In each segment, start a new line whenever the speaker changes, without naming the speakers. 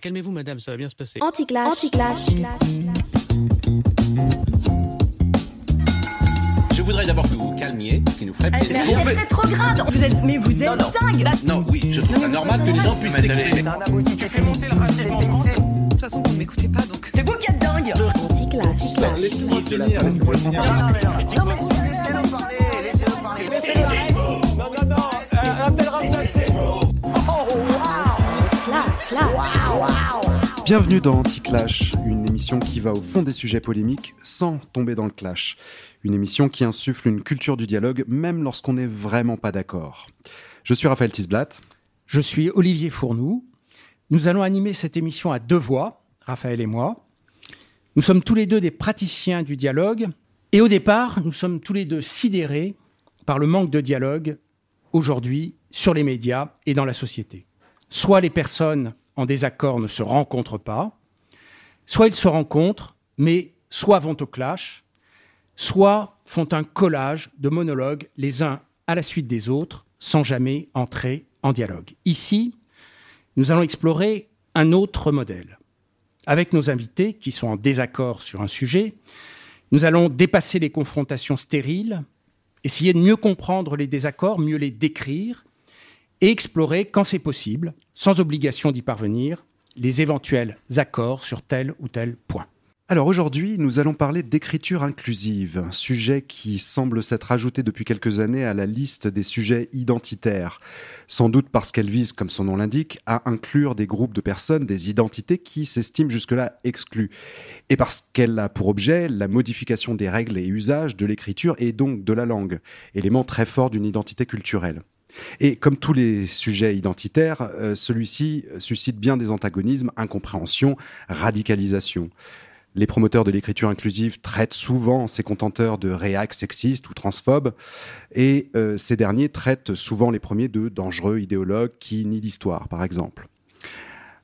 Calmez-vous, madame, ça va bien se passer.
Anti-clash. Anti-clash.
Je voudrais d'abord que vous vous calmiez, ce qui nous ferait plaisir.
C'est rétrograde. Vous êtes, mais vous êtes dingue.
Non, oui, je trouve ça normal que les gens puissent s'exprimer.
Tu fais monter le racisme en France
De toute façon, vous ne m'écoutez pas, donc...
C'est vous qui êtes dingue. Anti-clash.
Laissez-moi finir, laissez-moi
Bienvenue dans Anti-Clash, une émission qui va au fond des sujets polémiques sans tomber dans le clash. Une émission qui insuffle une culture du dialogue même lorsqu'on n'est vraiment pas d'accord. Je suis Raphaël Tisblatt.
Je suis Olivier Fournoux. Nous allons animer cette émission à deux voix, Raphaël et moi. Nous sommes tous les deux des praticiens du dialogue. Et au départ, nous sommes tous les deux sidérés par le manque de dialogue aujourd'hui sur les médias et dans la société. Soit les personnes en désaccord ne se rencontrent pas, soit ils se rencontrent, mais soit vont au clash, soit font un collage de monologues les uns à la suite des autres, sans jamais entrer en dialogue. Ici, nous allons explorer un autre modèle. Avec nos invités qui sont en désaccord sur un sujet, nous allons dépasser les confrontations stériles, essayer de mieux comprendre les désaccords, mieux les décrire, et explorer, quand c'est possible, sans obligation d'y parvenir, les éventuels accords sur tel ou tel point.
Alors aujourd'hui, nous allons parler d'écriture inclusive, un sujet qui semble s'être ajouté depuis quelques années à la liste des sujets identitaires. Sans doute parce qu'elle vise, comme son nom l'indique, à inclure des groupes de personnes, des identités qui s'estiment jusque-là exclues. Et parce qu'elle a pour objet la modification des règles et usages de l'écriture et donc de la langue, élément très fort d'une identité culturelle. Et comme tous les sujets identitaires, euh, celui-ci suscite bien des antagonismes, incompréhension, radicalisation. Les promoteurs de l'écriture inclusive traitent souvent ces contenteurs de réacs sexistes ou transphobes, et euh, ces derniers traitent souvent les premiers de dangereux idéologues qui nient l'histoire, par exemple.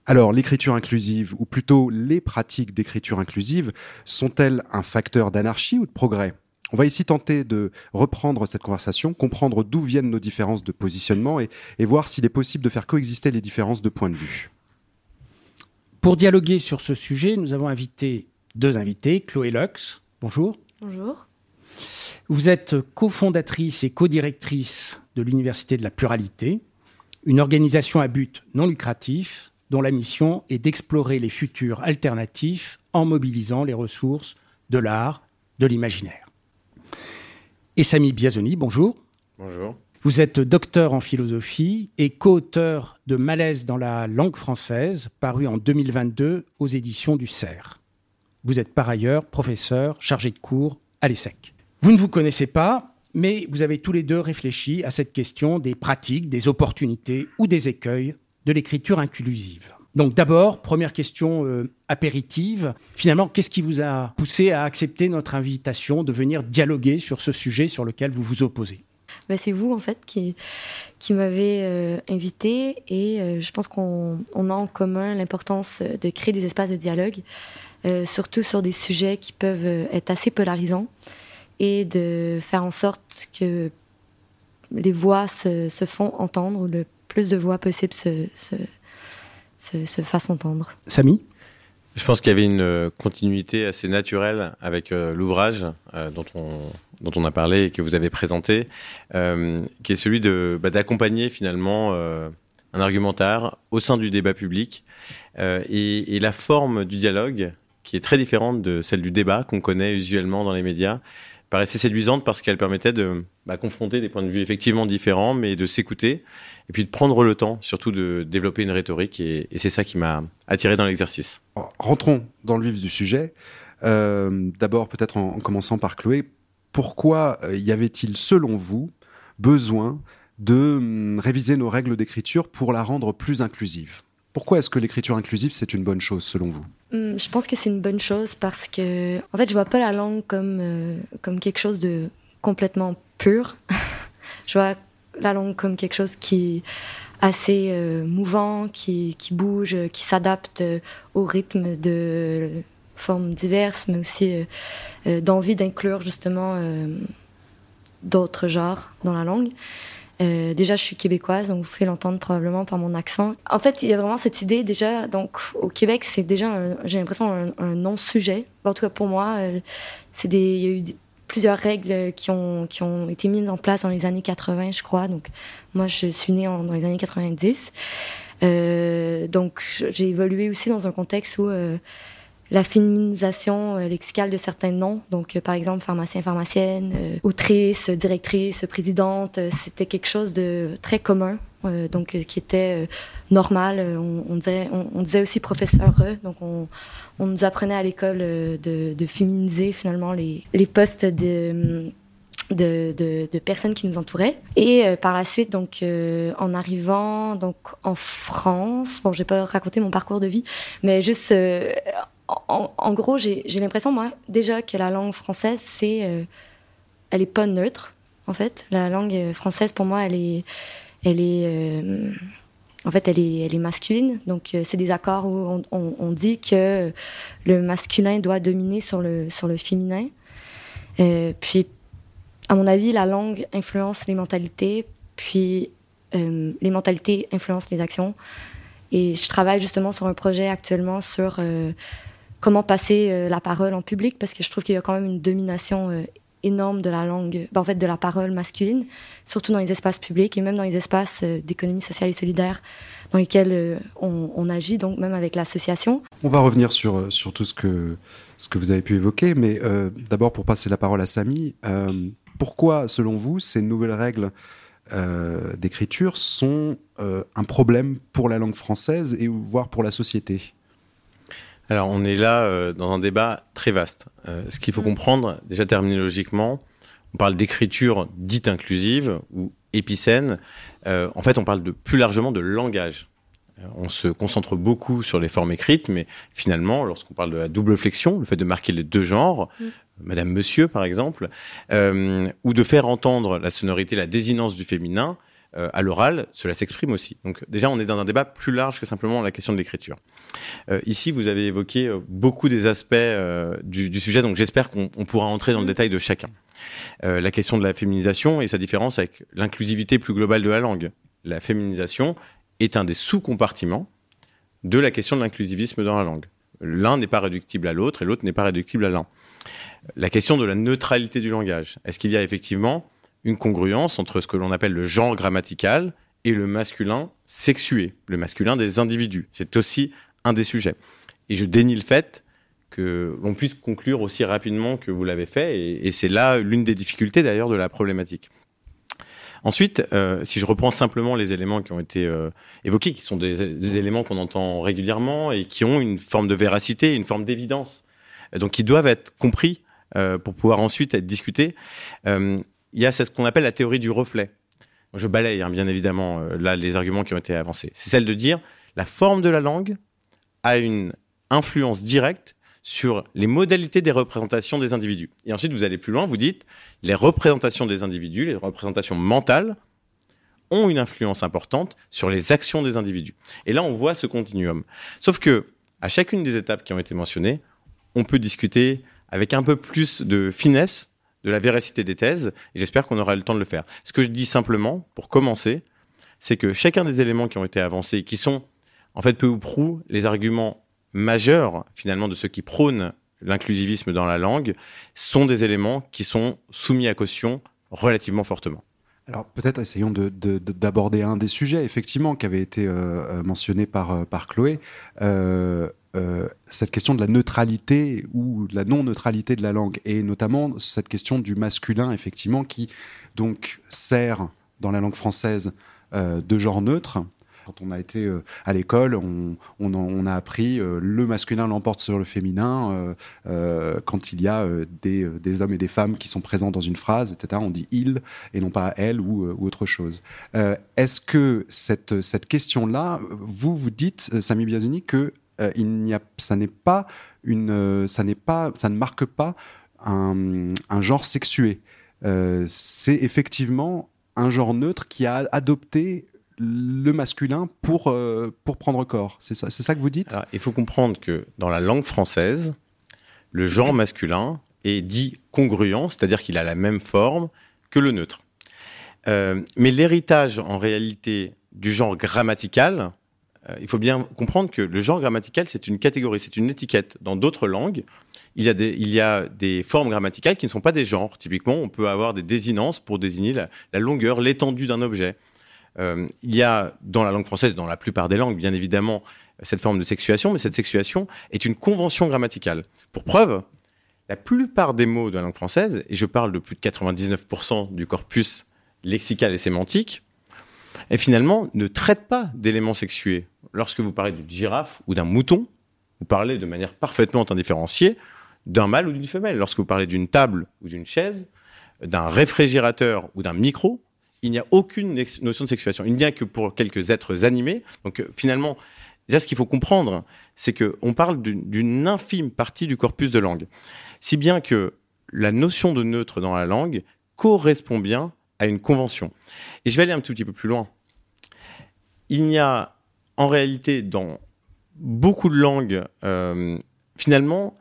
Alors, l'écriture inclusive, ou plutôt les pratiques d'écriture inclusive, sont-elles un facteur d'anarchie ou de progrès? On va ici tenter de reprendre cette conversation, comprendre d'où viennent nos différences de positionnement et, et voir s'il est possible de faire coexister les différences de point de vue.
Pour dialoguer sur ce sujet, nous avons invité deux invités, Chloé Lux. Bonjour.
Bonjour.
Vous êtes cofondatrice et codirectrice de l'Université de la Pluralité, une organisation à but non lucratif dont la mission est d'explorer les futurs alternatifs en mobilisant les ressources de l'art, de l'imaginaire. Et Samy Biazoni, bonjour.
Bonjour.
Vous êtes docteur en philosophie et co-auteur de Malaise dans la langue française, paru en 2022 aux éditions du CERF. Vous êtes par ailleurs professeur chargé de cours à l'ESSEC. Vous ne vous connaissez pas, mais vous avez tous les deux réfléchi à cette question des pratiques, des opportunités ou des écueils de l'écriture inclusive. Donc d'abord, première question euh, apéritive. Finalement, qu'est-ce qui vous a poussé à accepter notre invitation de venir dialoguer sur ce sujet sur lequel vous vous opposez?
Bah, C'est vous, en fait, qui, m'avez euh, invité et euh, je pense qu'on on a en commun l'importance de créer des espaces de dialogue, surtout sur des sujets qui peuvent être assez polarisants et de faire en sorte que les voix se, font entendre, le plus de voix possible se, se se, se fasse entendre.
Samy
Je pense qu'il y avait une euh, continuité assez naturelle avec euh, l'ouvrage euh, dont, on, dont on a parlé et que vous avez présenté, euh, qui est celui de bah, d'accompagner finalement euh, un argumentaire au sein du débat public euh, et, et la forme du dialogue qui est très différente de celle du débat qu'on connaît usuellement dans les médias paraissait séduisante parce qu'elle permettait de bah, confronter des points de vue effectivement différents, mais de s'écouter et puis de prendre le temps, surtout de développer une rhétorique. Et, c'est ça qui m'a attiré dans l'exercice.
Rentrons dans le vif du sujet. Euh, D'abord, peut-être en, en, commençant par Chloé, pourquoi euh, y avait-il, selon vous, besoin de hum, réviser nos règles d'écriture pour la rendre plus inclusive? Pourquoi est-ce que l'écriture inclusive, c'est une bonne chose, selon vous?
Je pense que c'est une bonne chose parce que, en fait, je vois pas la langue comme, euh, comme quelque chose de complètement pur. je vois la langue comme quelque chose qui est assez euh, mouvant, qui, qui bouge, qui s'adapte euh, au rythme de formes diverses, mais aussi d'envie d'inclure justement d'autres genres dans la langue. Euh, déjà, je suis québécoise, donc vous pouvez l'entendre probablement par mon accent. En fait, il y a vraiment cette idée déjà. Donc, au Québec, c'est déjà, j'ai l'impression, un, non-sujet. En tout cas, pour moi, euh, c'est des, il y a eu plusieurs règles qui ont, qui ont été mises en place dans les années 80, je crois. Donc, moi, je suis née dans les années 90. Euh, donc, j'ai évolué aussi dans un contexte où euh, la féminisation euh, lexicale de certains noms, donc euh, par exemple pharmacien, pharmacienne, euh, autrice, directrice, présidente, c'était quelque chose de très commun, donc qui était normal. On, disait, on, disait aussi professeur, donc on, nous apprenait à l'école de, féminiser finalement les, les postes de de, de, de personnes qui nous entouraient. Et par la suite, donc, en arrivant donc, en France, bon, je vais pas raconter mon parcours de vie, mais juste, euh, en, gros, j'ai l'impression, moi, déjà que la langue française, c'est, euh, elle est pas neutre, en fait. La langue française, pour moi, elle est, elle est, euh, en fait, elle est, elle est masculine. Donc, euh, c'est des accords où on, dit que le masculin doit dominer sur le, sur le féminin. Puis, à mon avis, la langue influence les mentalités, puis les mentalités influencent les actions. Et je travaille justement sur un projet actuellement sur comment passer euh, la parole en public, parce que je trouve qu'il y a quand même une domination euh, énorme de la langue, ben, en fait de la parole masculine, surtout dans les espaces publics et même dans les espaces euh, d'économie sociale et solidaire dans lesquels on, agit, donc même avec l'association.
On va revenir sur, tout ce que, vous avez pu évoquer, mais d'abord pour passer la parole à Samy, pourquoi, selon vous, ces nouvelles règles d'écriture sont un problème pour la langue française et voire pour la société?
Alors, on est là euh, dans un débat très vaste. Euh, ce qu'il faut
Mm.
comprendre, déjà terminologiquement, on parle d'écriture dite inclusive ou épicène. Euh, en fait, on parle de, plus largement de langage. Euh, On se concentre beaucoup sur les formes écrites, mais finalement, lorsqu'on parle de la double flexion, le fait de marquer les deux genres,
Mm.
Madame, Monsieur, par exemple, euh, ou de faire entendre la sonorité, la désinence du féminin, euh, à l'oral, cela s'exprime aussi. Donc déjà, on est dans un débat plus large que simplement la question de l'écriture. Euh, ici, vous avez évoqué euh, beaucoup des aspects du, sujet, donc j'espère qu'on on pourra entrer dans le détail de chacun. La question de la féminisation et sa différence avec l'inclusivité plus globale de la langue. La féminisation est un des sous-compartiments de la question de l'inclusivisme dans la langue. L'un n'est pas réductible à l'autre et l'autre n'est pas réductible à l'un. La question de la neutralité du langage. Est-ce qu'il y a effectivement une congruence entre ce que l'on appelle le genre grammatical et le masculin sexué, le masculin des individus C'est aussi un des sujets. Et je dénie le fait que l'on puisse conclure aussi rapidement que vous l'avez fait, et, c'est là l'une des difficultés d'ailleurs de la problématique. Ensuite, euh, si je reprends simplement les éléments qui ont été euh, évoqués, qui sont des, éléments qu'on entend régulièrement et qui ont une forme de véracité, une forme d'évidence, donc qui doivent être compris euh, pour pouvoir ensuite être discutés, il y a ce qu'on appelle la théorie du reflet. Je balaye hein, bien évidemment euh, là les arguments qui ont été avancés. C'est celle de dire la forme de la langue a une influence directe sur les modalités des représentations des individus. Et ensuite, vous allez plus loin, vous dites les représentations des individus, les représentations mentales, ont une influence importante sur les actions des individus. Et là, on voit ce continuum. Sauf que, à chacune des étapes qui ont été mentionnées, on peut discuter avec un peu plus de finesse de la véracité des thèses, et j'espère qu'on aura le temps de le faire. Ce que je dis simplement, pour commencer, c'est que chacun des éléments qui ont été avancés, qui sont en fait peu ou prou les arguments majeurs finalement de ceux qui prônent l'inclusivisme dans la langue, sont des éléments qui sont soumis à caution relativement fortement.
Alors peut-être essayons de- de- d'aborder un des sujets, effectivement, qui avait été euh, mentionné par, euh, par Chloé, Euh, euh, cette question de la neutralité ou de la non-neutralité de la langue, et notamment cette question du masculin, effectivement, qui donc sert dans la langue française euh, de genre neutre. Quand on a été euh, à l'école, on, a appris euh, le masculin l'emporte sur le féminin. quand il y a des, hommes et des femmes qui sont présents dans une phrase, etc., on dit il et non pas elle ou, autre chose. Est-ce que cette, cette question-là, vous vous dites, Sami Biazuni, que euh, il n'y a, ça n'est pas une, euh, ça n'est pas, ça ne marque pas un, genre sexué. Euh, c'est effectivement un genre neutre qui a adopté le masculin pour, pour prendre corps. C'est ça, c'est ça que vous dites?
Il faut comprendre que dans la langue française, le genre masculin est dit congruent, c'est-à-dire qu'il a la même forme que le neutre. Mais l'héritage, en réalité, du genre grammatical, euh, il faut bien comprendre que le genre grammatical, c'est une catégorie, c'est une étiquette. Dans d'autres langues, il y, a des, formes grammaticales qui ne sont pas des genres. Typiquement, on peut avoir des désinences pour désigner la, la longueur, l'étendue d'un objet. Euh, il y a dans la langue française, dans la plupart des langues, bien évidemment, cette forme de sexuation, mais cette sexuation est une convention grammaticale. Pour preuve, la plupart des mots de la langue française, et je parle de plus de 99% du corpus lexical et sémantique, et finalement ne traitent pas d'éléments sexués. Lorsque vous parlez d'une girafe ou d'un mouton, vous parlez de manière parfaitement indifférenciée d'un mâle ou d'une femelle. Lorsque vous parlez d'une table ou d'une chaise, d'un réfrigérateur ou d'un micro, il n'y a aucune notion de sexuation. Il n'y a que pour quelques êtres animés. Donc euh, finalement, déjà ce qu'il faut comprendre, c'est qu'on parle d'une infime partie du corpus de langue. Si bien que la notion de neutre dans la langue correspond bien à une convention. Et je vais aller un tout petit peu plus loin. Il n'y a en réalité dans beaucoup de langues, euh, finalement,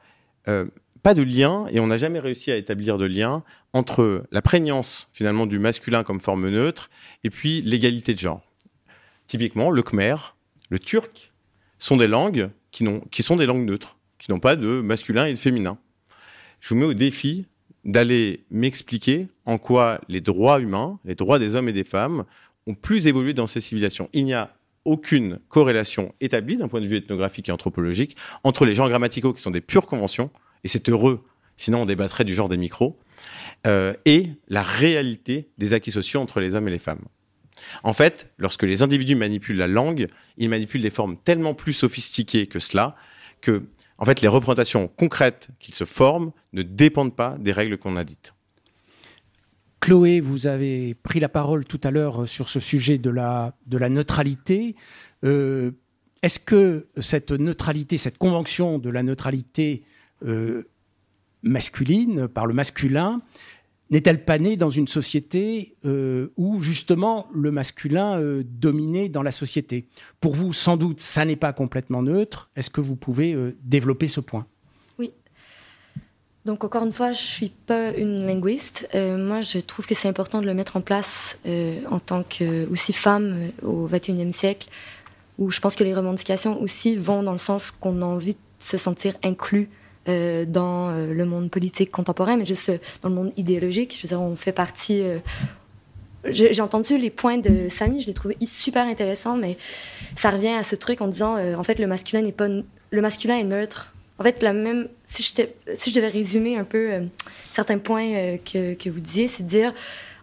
euh, pas de lien, et on n'a jamais réussi à établir de lien entre la prégnance finalement du masculin comme forme neutre et puis l'égalité de genre. Typiquement, le khmer, le turc sont des langues qui, sont des langues neutres, qui n'ont pas de masculin et de féminin. Je vous mets au défi d'aller m'expliquer en quoi les droits humains, les droits des hommes et des femmes, ont plus évolué dans ces civilisations. Il n'y a aucune corrélation établie d'un point de vue ethnographique et anthropologique entre les genres grammaticaux qui sont des pures conventions, et c'est heureux, sinon on débattrait du genre des micros, euh, et la réalité des acquis sociaux entre les hommes et les femmes. En fait, lorsque les individus manipulent la langue, ils manipulent des formes tellement plus sophistiquées que cela, que en fait, les représentations concrètes qu'ils se forment ne dépendent pas des règles qu'on a dites.
Chloé, vous avez pris la parole tout à l'heure sur ce sujet de la, de neutralité. Euh, Est-ce que cette neutralité, cette convention de la neutralité euh, masculine, par le masculin, n'est-elle pas née dans une société euh, où justement le masculin euh, dominait dans la société? Pour vous, sans doute, ça n'est pas complètement neutre. Est-ce que vous pouvez euh, développer ce point?
Donc encore une fois, je suis pas une linguiste. Moi, je trouve que c'est important de le mettre en place en tant que aussi femme au 21e siècle, où je pense que les revendications aussi vont dans le sens qu'on a envie de se sentir inclus euh, dans euh, le monde politique contemporain, mais juste euh, dans le monde idéologique. Je veux dire, on fait partie. j'ai entendu les points de Samy, je les trouvais super intéressants, mais ça revient à ce truc en disant, en fait, le masculin n'est pas, le masculin est neutre. En fait, la même, si je, si je devais résumer un peu certains points que, que vous disiez, c'est de dire,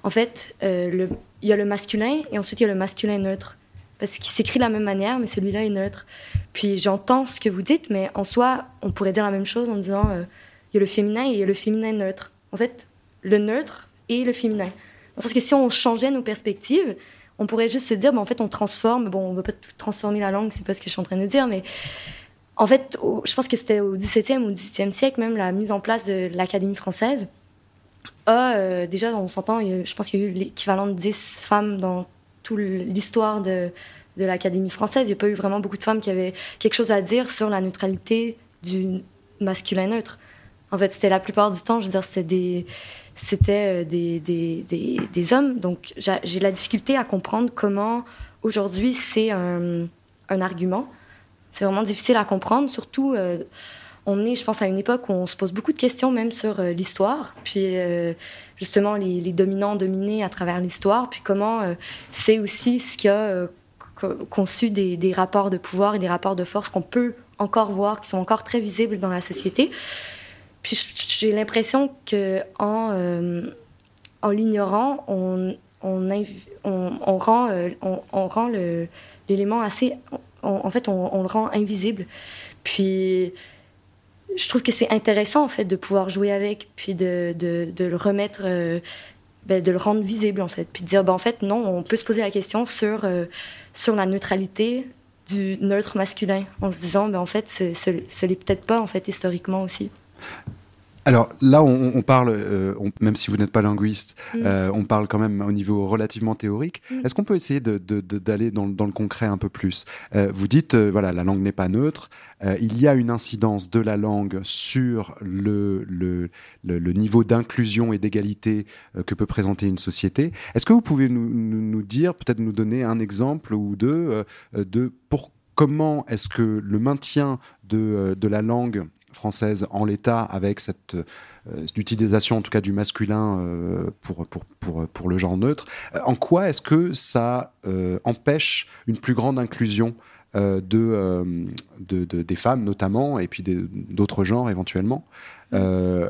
en fait, il y a le masculin et ensuite il y a le masculin neutre. Parce qu'il s'écrit de la même manière, mais celui-là est neutre. Puis j'entends ce que vous dites, mais en soi, on pourrait dire la même chose en disant, euh, il y a le féminin et il y a le féminin neutre. En fait, le neutre et le féminin. Dans le sens que si on changeait nos perspectives, on pourrait juste se dire, ben, en fait, on transforme. Bon, on ne va pas tout transformer la langue, c'est pas ce que je suis en train de dire, mais en fait, je pense que c'était au 17e ou 18e siècle, même la mise en place de l'Académie française. Euh, déjà, on s'entend, je pense qu'il y a eu l'équivalent de 10 femmes dans toute l'histoire de, de l'Académie française. Il n'y a pas eu vraiment beaucoup de femmes qui avaient quelque chose à dire sur la neutralité du masculin neutre. En fait, c'était la plupart du temps, je veux dire, c'était des, c'était euh, des, des, des, hommes. Donc, j'a- j'ai la difficulté à comprendre comment, aujourd'hui, c'est un, un argument. C'est vraiment difficile à comprendre, surtout, euh, on est, je pense, à une époque où on se pose beaucoup de questions, même sur euh, l'histoire, puis euh, justement les, dominants dominés à travers l'histoire, puis comment euh, c'est aussi ce qui a co- conçu des, rapports de pouvoir et des rapports de force qu'on peut encore voir, qui sont encore très visibles dans la société. Puis j'ai l'impression que en, l'ignorant, on, rend, on, rend l'élément assez. en fait, on le rend invisible. Puis je trouve que c'est intéressant en fait de pouvoir jouer avec, puis de, de, le remettre, euh, ben, de le rendre visible en fait, puis de dire ben, en fait non, on peut se poser la question sur euh, sur la neutralité du neutre masculin, en se disant ben en fait ce, ce, ce l'est peut-être pas en fait historiquement aussi.
Alors là, on, on parle, euh, on- même si vous n'êtes pas linguiste,
Mm.
euh, on parle quand même au niveau relativement théorique.
Mm.
Est-ce qu'on peut essayer de- de- de- d'aller dans, dans le concret un peu plus? Euh, Vous dites, voilà, la langue n'est pas neutre. Il y a une incidence de la langue sur le, le, le- le niveau d'inclusion et d'égalité que peut présenter une société. Est-ce que vous pouvez nous, nous- nous dire, peut-être nous donner un exemple ou deux de pour comment est-ce que le maintien de, de la langue française en l'état avec cette euh, utilisation en tout cas du masculin euh, pour, pour, pour, pour le genre neutre, euh, en quoi est-ce que ça euh, empêche une plus grande inclusion de, de, de- des femmes notamment et puis d'autres genres éventuellement? Euh,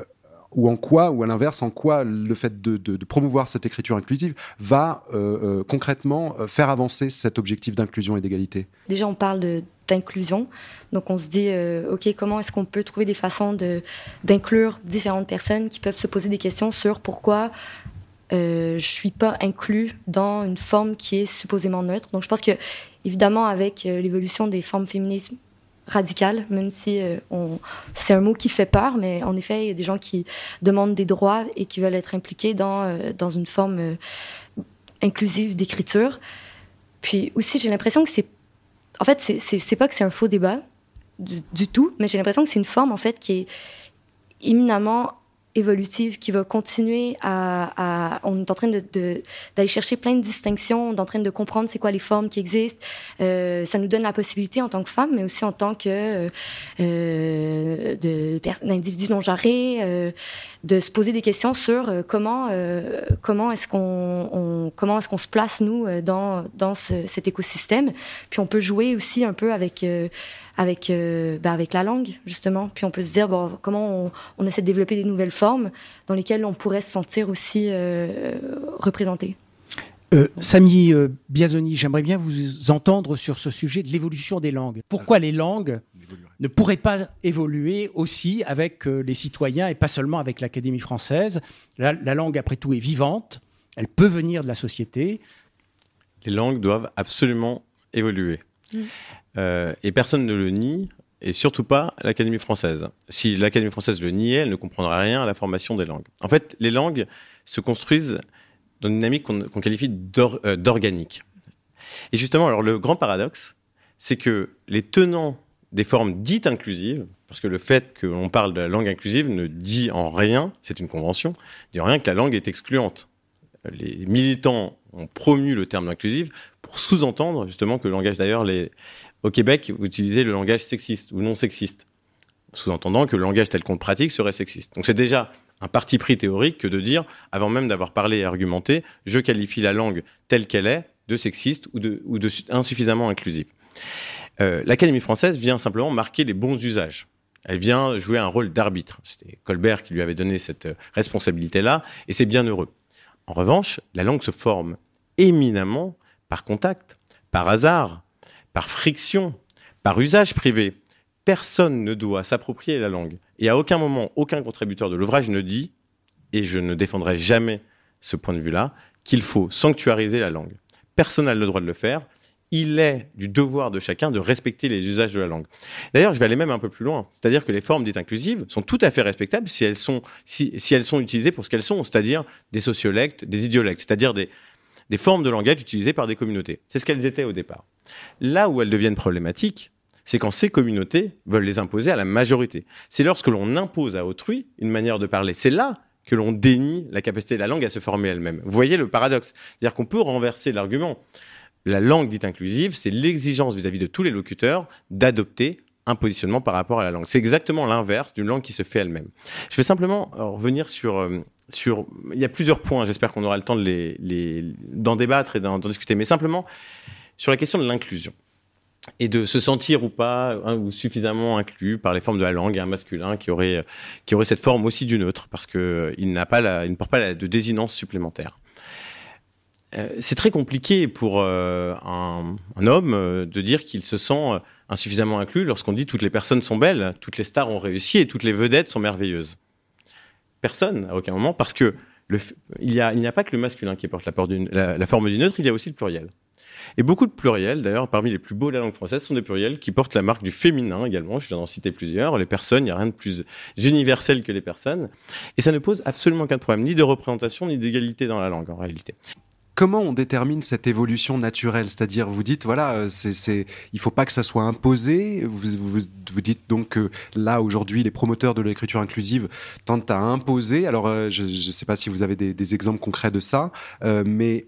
ou en quoi, ou à l'inverse, en quoi le fait de, de- de promouvoir cette écriture inclusive va euh, euh, concrètement faire avancer cet objectif d'inclusion et d'égalité?
Déjà, on parle de- d'inclusion. Donc, on se dit, euh, OK, comment est-ce qu'on peut trouver des façons d'inclure différentes personnes qui peuvent se poser des questions sur pourquoi euh, je suis pas inclus dans une forme qui est supposément neutre. Donc, je pense que, évidemment, avec euh, l'évolution des formes féminisme radicales, même si euh, on, c'est un mot qui fait peur, mais en effet, il y a des gens qui demandent des droits et qui veulent être impliqués dans, dans une forme inclusive d'écriture. Puis aussi, j'ai l'impression que c'est. En fait, c'est- pas que c'est un faux débat du, du tout, mais j'ai l'impression que c'est une forme, en fait, qui est éminemment évolutive, qui va continuer à. à- on est en train de- d'aller chercher plein de distinctions, on est en train de comprendre c'est quoi les formes qui existent. Euh, ça nous donne la possibilité en tant que femme, mais aussi en tant que euh, euh, non genrés, euh, de se poser des questions sur euh, comment euh, comment est-ce qu'on on- comment est-ce qu'on se place nous dans dans ce- cet écosystème. Puis on peut jouer aussi un peu avec avec euh, ben, avec la langue justement. Puis on peut se dire bon comment on, on essaie de développer des nouvelles formes dans lesquelles on pourrait se sentir aussi euh, représenté.
Euh, Samy euh, Biazoni, j'aimerais bien vous entendre sur ce sujet de l'évolution des langues. Pourquoi les langues ne pourraient pas évoluer aussi avec euh, les citoyens et pas seulement avec l'Académie française? La, la langue, après tout, est vivante. Elle peut venir de la société.
Les langues doivent absolument évoluer.
Mm.
Euh, et personne ne le nie, et surtout pas l'Académie française. Si l'Académie française le niait, elle ne comprendrait rien à la formation des langues. En fait, les langues se construisent dans une dynamique qu'on qualifie euh, d'organique. Et justement, alors le grand paradoxe, c'est que les tenants des formes dites inclusives, parce que le fait que l'on parle de la langue inclusive ne dit en rien, c'est une convention, dit en rien que la langue est excluante. Les militants ont promu le terme inclusive pour sous-entendre justement que le langage d'ailleurs, les... au Québec, vous utilisez le langage sexiste ou non sexiste, sous-entendant que le langage tel qu'on le pratique serait sexiste. Donc c'est déjà un parti pris théorique que de dire, avant même d'avoir parlé et argumenté, je qualifie la langue telle qu'elle est de sexiste ou de, insuffisamment inclusive. Euh, L'Académie française vient simplement marquer les bons usages. Elle vient jouer un rôle d'arbitre. C'était Colbert qui lui avait donné cette euh, responsabilité-là, et c'est bien heureux. En revanche, la langue se forme éminemment par contact, par hasard, par friction, par usage privé. Personne ne doit s'approprier la langue. Et à aucun moment, aucun contributeur de l'ouvrage ne dit, et je ne défendrai jamais ce point de vue-là, qu'il faut sanctuariser la langue. Personne n'a le droit de le faire. Il est du devoir de chacun de respecter les usages de la langue. D'ailleurs, je vais aller même un peu plus loin. C'est-à-dire que les formes dites inclusives sont tout à fait respectables si elles sont, utilisées pour ce qu'elles sont, c'est-à-dire des sociolectes, des idiolectes, c'est-à-dire des formes de langage utilisées par des communautés. C'est ce qu'elles étaient au départ. Là où elles deviennent problématiques, c'est quand ces communautés veulent les imposer à la majorité. C'est lorsque l'on impose à autrui une manière de parler. C'est là que l'on dénie la capacité de la langue à se former elle-même. Vous voyez le paradoxe C'est-à-dire qu'on peut renverser l'argument. La langue dite inclusive, c'est l'exigence vis-à-vis de tous les locuteurs d'adopter un positionnement par rapport à la langue. C'est exactement l'inverse d'une langue qui se fait elle-même. Je vais simplement euh, revenir sur, euh, sur... Il y a plusieurs points, j'espère qu'on aura le temps d'en débattre et d'en discuter, mais simplement sur la question de l'inclusion et de se sentir ou pas hein, ou suffisamment inclus par les formes de la langue un masculin qui aurait cette forme aussi du neutre parce que euh, il n'a pas la, il ne porte pas de désinence supplémentaire. Euh, c'est très compliqué pour euh, un, homme euh, de dire qu'il se sent insuffisamment inclus lorsqu'on dit toutes les personnes sont belles, toutes les stars ont réussi et toutes les vedettes sont merveilleuses. Personne à aucun moment parce que il n'y a pas que le masculin qui porte la forme du neutre, il y a aussi le pluriel. Et beaucoup de pluriels, d'ailleurs, parmi les plus beaux de la langue française, sont des pluriels qui portent la marque du féminin également. Je viens d'en citer plusieurs. Les personnes, il n'y a rien de plus universel que les personnes. Et ça ne pose absolument aucun problème, ni de représentation, ni d'égalité dans la langue, en réalité
comment on détermine cette évolution naturelle? C'est-à-dire, vous dites, voilà, euh, c'est, c'est, il faut pas que ça soit imposé. Vous, dites donc que là, aujourd'hui, les promoteurs de l'écriture inclusive tentent à imposer. Alors, euh, je ne sais pas si vous avez des, exemples concrets de ça, euh, mais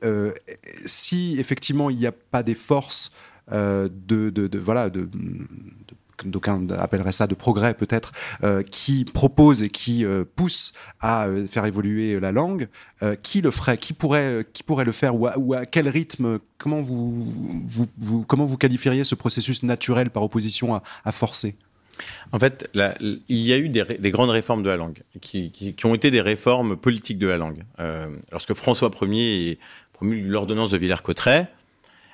si effectivement il n'y a pas des forces de, de, voilà, de d'aucuns appelleraient ça de progrès peut-être, euh, qui propose et qui euh, pousse à euh, faire évoluer la langue, qui le ferait Qui pourrait, qui pourrait le faire ou à, quel rythme comment vous, vous, comment vous qualifieriez ce processus naturel par opposition à, forcer?
En fait, il y a eu des, des, grandes réformes de la langue, qui, qui, qui, ont été des réformes politiques de la langue. Lorsque François Ier promulgue l'ordonnance de Villers-Cotterêts,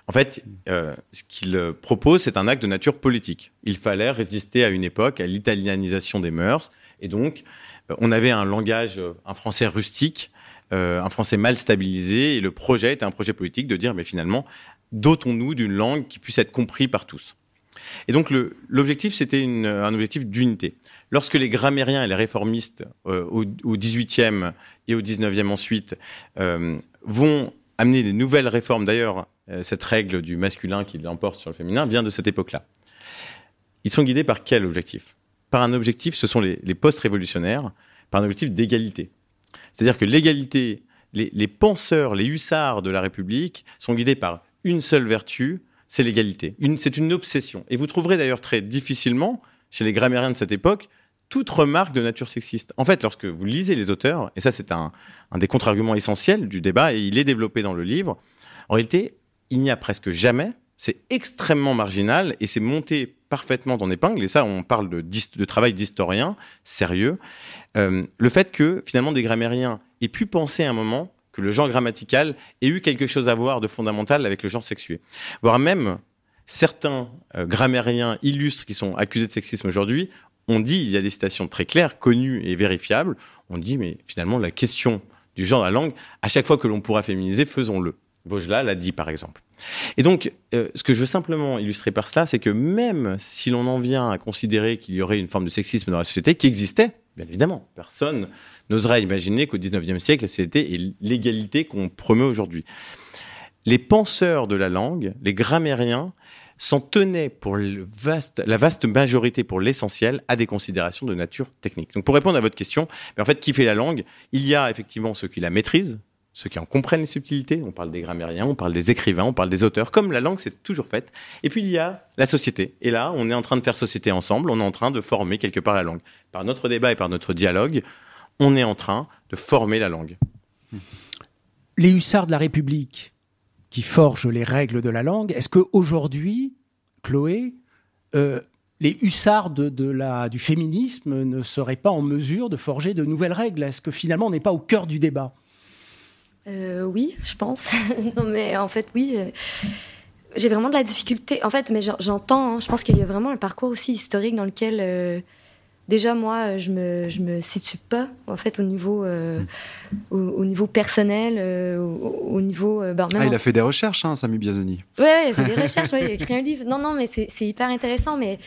en fait, euh, ce qu'il propose, c'est un acte de nature politique. Il fallait résister à une époque à l'italianisation des mœurs, et donc euh, on avait un langage, un français rustique, euh, un français mal stabilisé, et le projet était un projet politique de dire, mais finalement, dotons-nous d'une langue qui puisse être comprise par tous. Et donc l'objectif, c'était un objectif d'unité. Lorsque les grammairiens et les réformistes euh, au, au 18e et au 19e ensuite euh, vont amener des nouvelles réformes, d'ailleurs, euh, cette règle du masculin qui l'emporte sur le féminin vient de cette époque-là. Ils sont guidés par quel objectif? Par un objectif, ce sont les, post-révolutionnaires, par un objectif d'égalité. C'est-à-dire que l'égalité, les, les penseurs, les hussards de la République sont guidés par une seule vertu, c'est l'égalité. C'est une obsession. Et vous trouverez d'ailleurs très difficilement, chez les grammairiens de cette époque, toute remarque de nature sexiste. En fait, lorsque vous lisez les auteurs, et ça c'est un, un, des contre-arguments essentiels du débat, et il est développé dans le livre, en réalité, il n'y a presque jamais, c'est extrêmement marginal, et c'est monté parfaitement en épingle, et ça on parle de, travail d'historien sérieux, euh, le fait que finalement des grammairiens aient pu penser à un moment que le genre grammatical ait eu quelque chose à voir de fondamental avec le genre sexué. Voire même, certains euh, grammairiens illustres qui sont accusés de sexisme aujourd'hui ont dit, il y a des citations très claires, connues et vérifiables, on dit, mais finalement, la question du genre de la langue, à chaque fois que l'on pourra féminiser, faisons-le. Vaugelas l'a dit, par exemple. Et donc, euh, ce que je veux simplement illustrer par cela, c'est que même si l'on en vient à considérer qu'il y aurait une forme de sexisme dans la société, qui existait, bien évidemment, personne n'oserait imaginer qu'au XIXe siècle, la société est l'égalité qu'on promeut aujourd'hui. Les penseurs de la langue, les grammairiens, s'en tenaient pour la vaste majorité, pour l'essentiel, à des considérations de nature technique. Donc pour répondre à votre question, en fait, qui fait la langue? Il y a effectivement ceux qui la maîtrisent, ceux qui en comprennent les subtilités, on parle des grammairiens, on parle des écrivains, on parle des auteurs, comme la langue c'est toujours fait. Et puis il y a la société. Et là, on est en train de faire société ensemble, on est en train de former quelque part la langue. Par notre débat et par notre dialogue, on est en train de former la langue.
Les hussards de la République qui forgent les règles de la langue, est-ce qu'aujourd'hui, Chloé, euh, les hussards du féminisme ne seraient pas en mesure de forger de nouvelles règles? Est-ce que finalement on n'est pas au cœur du débat?
Euh, Oui, je pense. non, mais en fait, oui. Euh, j'ai vraiment de la difficulté. En fait, mais j'entends, hein, je pense qu'il y a vraiment un parcours aussi historique dans lequel. Euh, déjà moi je me je me situe pas en fait au niveau euh, au, au, niveau personnel au, au, niveau
ben, ah, il a fait des recherches hein, Samy Biazoni
ouais, ouais, il a fait des recherches ouais, il a écrit un livre non non mais c'est hyper intéressant mais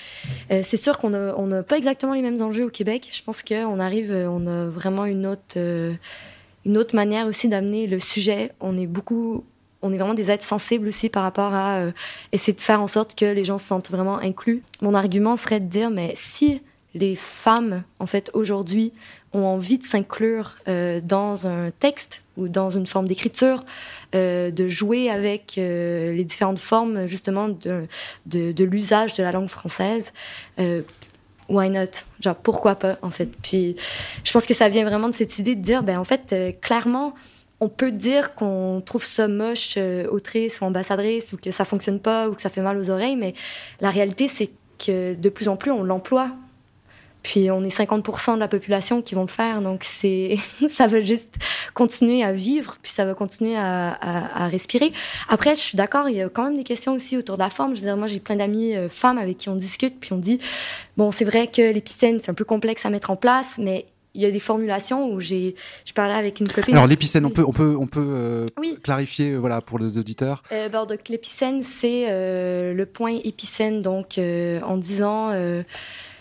c'est sûr qu'on n'a on pas exactement les mêmes enjeux au Québec je pense qu'on arrive on a vraiment une autre une autre manière aussi d'amener le sujet on est beaucoup on est vraiment des êtres sensibles aussi par rapport à euh, essayer de faire en sorte que les gens se sentent vraiment inclus mon argument serait de dire mais si les femmes, en fait, aujourd'hui, ont envie de s'inclure euh, dans un texte ou dans une forme d'écriture, euh, de jouer avec les différentes formes, justement, de l'usage de la langue française. Why not? Genre, pourquoi pas, en fait? Puis, je pense que ça vient vraiment de cette idée de dire, ben, en fait, euh, clairement, on peut dire qu'on trouve ça moche, euh, autrice ou ambassadrice, ou que ça fonctionne pas, ou que ça fait mal aux oreilles, mais la réalité, c'est que de plus en plus, on l'emploie puis on est 50% de la population qui vont le faire, donc c'est ça va juste continuer à vivre, puis ça va continuer à, à, à respirer. Après, je suis d'accord, il y a quand même des questions aussi autour de la forme. Je veux dire, moi j'ai plein d'amis euh, femmes avec qui on discute, puis on dit bon, c'est vrai que l'épicène c'est un peu complexe à mettre en place, mais il y a des formulations où j'ai, je parlais avec une copine.
Alors l'épicène, on peut, on peut, on peut euh,
Oui.
clarifier, euh, voilà, pour les auditeurs.
Euh, ben, donc, l'épicène, c'est le point épicène, donc en disant